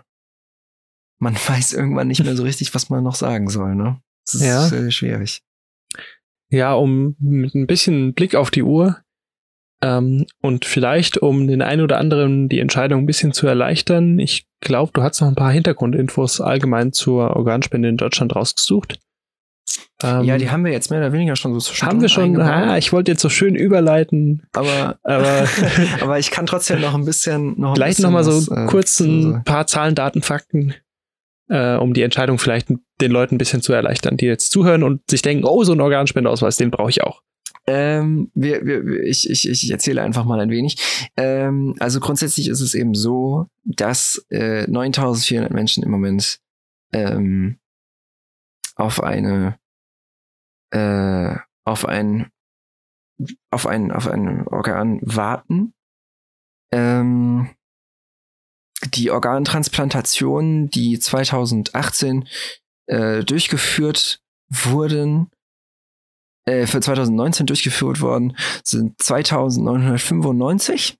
man weiß irgendwann nicht mehr so richtig, was man noch sagen soll, ne? Das ist Ja. sehr schwierig. Ja, um mit ein bisschen Blick auf die Uhr ähm, und vielleicht um den einen oder anderen die Entscheidung ein bisschen zu erleichtern. Ich glaube, du hast noch ein paar Hintergrundinfos allgemein zur Organspende in Deutschland rausgesucht. Ähm, ja, die haben wir jetzt mehr oder weniger schon so zwischendrin haben wir schon. Ah, ich wollte jetzt so schön überleiten, aber, aber aber ich kann trotzdem noch ein bisschen noch ein Vielleicht bisschen noch mal so was, äh, kurz ein paar Zahlen, Daten, Fakten, äh, um die Entscheidung vielleicht den Leuten ein bisschen zu erleichtern, die jetzt zuhören und sich denken, oh, so ein Organspendeausweis, den brauche ich auch. Ähm, wir, wir, ich, ich, ich erzähle einfach mal ein wenig. Ähm, also grundsätzlich ist es eben so, dass äh, 9400 Menschen im Moment ähm, auf eine äh, auf ein auf ein auf ein Organ warten. Ähm, die Organtransplantationen, die 2018 äh, durchgeführt wurden, äh, für 2019 durchgeführt worden, sind 2995.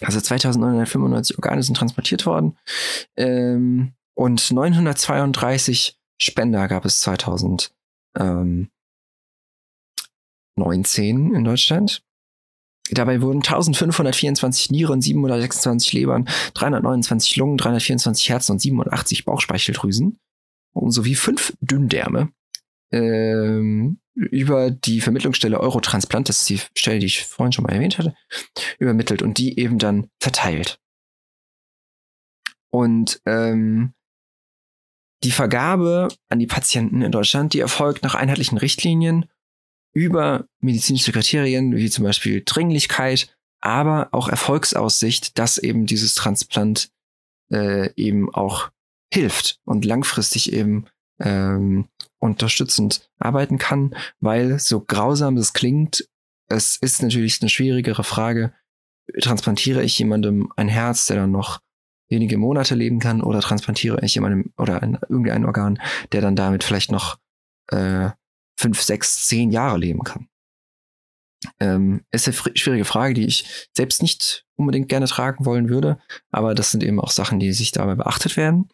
Also 2995 Organe sind transportiert worden. Ähm, und 932 Spender gab es 2019 in Deutschland. Dabei wurden 1524 Nieren, 726 Lebern, 329 Lungen, 324 Herzen und 87 Bauchspeicheldrüsen sowie fünf Dünndärme ähm, über die Vermittlungsstelle Eurotransplant, das ist die Stelle, die ich vorhin schon mal erwähnt hatte, übermittelt und die eben dann verteilt. Und ähm, die Vergabe an die Patienten in Deutschland, die erfolgt nach einheitlichen Richtlinien über medizinische Kriterien, wie zum Beispiel Dringlichkeit, aber auch Erfolgsaussicht, dass eben dieses Transplant äh, eben auch hilft und langfristig eben ähm, unterstützend arbeiten kann, weil so grausam das klingt, es ist natürlich eine schwierigere Frage, transplantiere ich jemandem ein Herz, der dann noch wenige Monate leben kann, oder transplantiere ich jemandem oder ein, irgendein Organ, der dann damit vielleicht noch äh, fünf, sechs, zehn Jahre leben kann. Ähm, ist eine schwierige Frage, die ich selbst nicht unbedingt gerne tragen wollen würde, aber das sind eben auch Sachen, die sich dabei beachtet werden.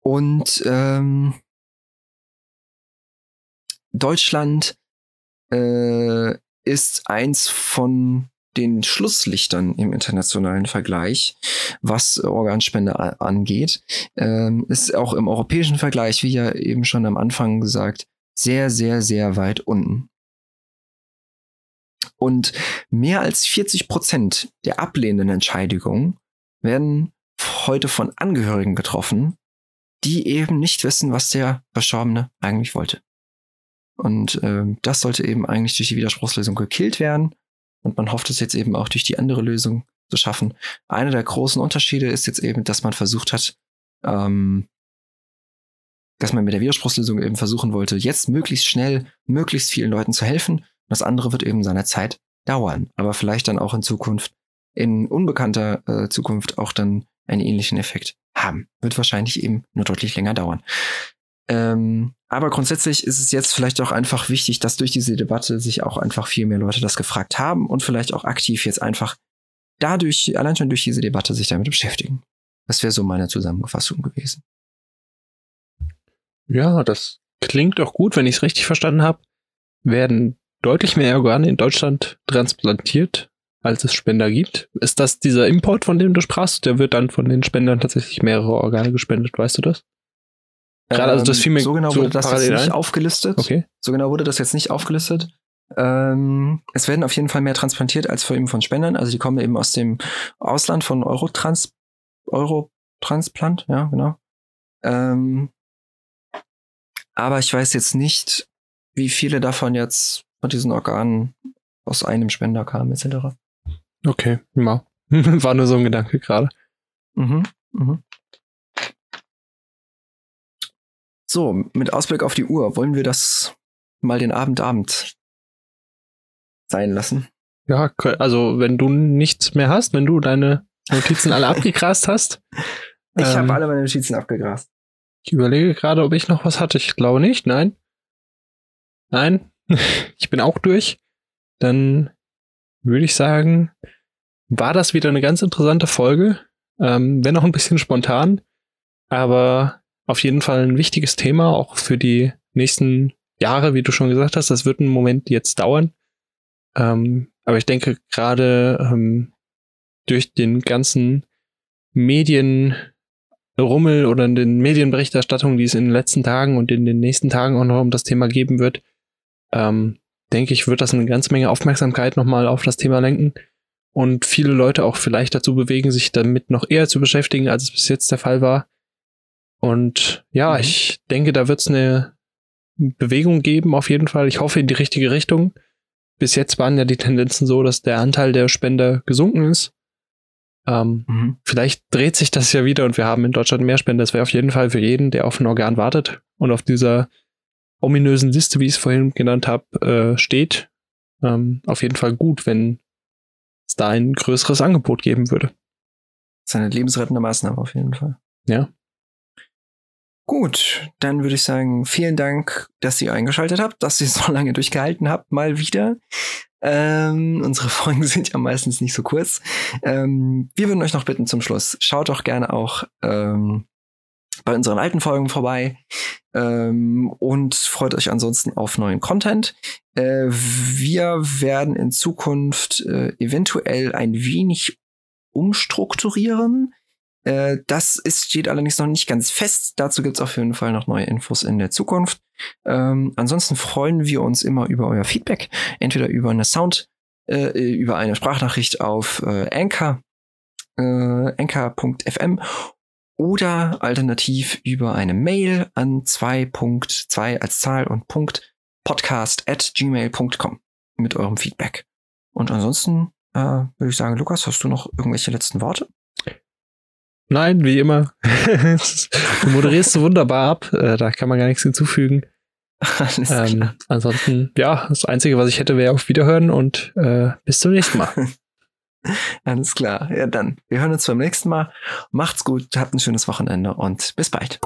Und ähm, Deutschland äh, ist eins von den Schlusslichtern im internationalen Vergleich, was Organspende angeht. Ähm, ist auch im europäischen Vergleich, wie ja eben schon am Anfang gesagt, sehr, sehr, sehr weit unten. Und mehr als 40 Prozent der ablehnenden Entscheidungen werden heute von Angehörigen getroffen, die eben nicht wissen, was der Verstorbene eigentlich wollte. Und ähm, das sollte eben eigentlich durch die Widerspruchslösung gekillt werden. Und man hofft es jetzt eben auch durch die andere Lösung zu schaffen. Einer der großen Unterschiede ist jetzt eben, dass man versucht hat, ähm, dass man mit der Widerspruchslösung eben versuchen wollte, jetzt möglichst schnell, möglichst vielen Leuten zu helfen. Das andere wird eben seiner Zeit dauern, aber vielleicht dann auch in Zukunft, in unbekannter äh, Zukunft auch dann einen ähnlichen Effekt haben. Wird wahrscheinlich eben nur deutlich länger dauern. Ähm, aber grundsätzlich ist es jetzt vielleicht auch einfach wichtig, dass durch diese Debatte sich auch einfach viel mehr Leute das gefragt haben und vielleicht auch aktiv jetzt einfach dadurch, allein schon durch diese Debatte sich damit beschäftigen. Das wäre so meine Zusammenfassung gewesen. Ja, das klingt auch gut, wenn ich es richtig verstanden habe. Werden deutlich mehr Organe in Deutschland transplantiert, als es Spender gibt. Ist das dieser Import, von dem du sprachst? Der wird dann von den Spendern tatsächlich mehrere Organe gespendet, weißt du das? Gerade also das fiel mir so genau wurde das jetzt nicht ein? aufgelistet. Okay. So genau wurde das jetzt nicht aufgelistet. Ähm, es werden auf jeden Fall mehr transplantiert als vor eben von Spendern. Also die kommen eben aus dem Ausland von Eurotrans Eurotransplant, ja, genau. Ähm, aber ich weiß jetzt nicht, wie viele davon jetzt von diesen Organen aus einem Spender kamen, etc. Okay, ja. War nur so ein Gedanke gerade. Mhm, mhm. So, mit Ausblick auf die Uhr, wollen wir das mal den Abendabend sein lassen? Ja, also wenn du nichts mehr hast, wenn du deine Notizen alle abgegrast hast. Ich ähm, habe alle meine Notizen abgegrast. Ich überlege gerade, ob ich noch was hatte. Ich glaube nicht. Nein. Nein. ich bin auch durch. Dann würde ich sagen, war das wieder eine ganz interessante Folge. Ähm, wenn auch ein bisschen spontan, aber auf jeden Fall ein wichtiges Thema, auch für die nächsten Jahre, wie du schon gesagt hast. Das wird einen Moment jetzt dauern. Ähm, aber ich denke gerade ähm, durch den ganzen Medienrummel oder in den Medienberichterstattungen, die es in den letzten Tagen und in den nächsten Tagen auch noch um das Thema geben wird, ähm, denke ich, wird das eine ganze Menge Aufmerksamkeit nochmal auf das Thema lenken und viele Leute auch vielleicht dazu bewegen, sich damit noch eher zu beschäftigen, als es bis jetzt der Fall war. Und ja, mhm. ich denke, da wird es eine Bewegung geben, auf jeden Fall. Ich hoffe in die richtige Richtung. Bis jetzt waren ja die Tendenzen so, dass der Anteil der Spender gesunken ist. Ähm, mhm. Vielleicht dreht sich das ja wieder und wir haben in Deutschland mehr Spender. Das wäre auf jeden Fall für jeden, der auf ein Organ wartet und auf dieser ominösen Liste, wie ich es vorhin genannt habe, äh, steht. Ähm, auf jeden Fall gut, wenn es da ein größeres Angebot geben würde. Das ist eine lebensrettende Maßnahme auf jeden Fall. Ja. Gut, dann würde ich sagen, vielen Dank, dass ihr eingeschaltet habt, dass ihr so lange durchgehalten habt, mal wieder. Ähm, unsere Folgen sind ja meistens nicht so kurz. Ähm, wir würden euch noch bitten zum Schluss, schaut doch gerne auch ähm, bei unseren alten Folgen vorbei ähm, und freut euch ansonsten auf neuen Content. Äh, wir werden in Zukunft äh, eventuell ein wenig umstrukturieren. Äh, das ist, steht allerdings noch nicht ganz fest. Dazu gibt es auf jeden Fall noch neue Infos in der Zukunft. Ähm, ansonsten freuen wir uns immer über euer Feedback, entweder über eine Sound, äh, über eine Sprachnachricht auf äh, Anchor, äh, anchor.fm oder alternativ über eine Mail an 2.2 als Zahl und Punkt podcast at gmail.com mit eurem Feedback. Und ansonsten äh, würde ich sagen, Lukas, hast du noch irgendwelche letzten Worte? Nein, wie immer. du moderierst so wunderbar ab. Äh, da kann man gar nichts hinzufügen. Alles ähm, klar. Ansonsten, ja, das Einzige, was ich hätte, wäre auf Wiederhören und äh, bis zum nächsten Mal. Alles klar. Ja, dann. Wir hören uns beim nächsten Mal. Macht's gut, habt ein schönes Wochenende und bis bald.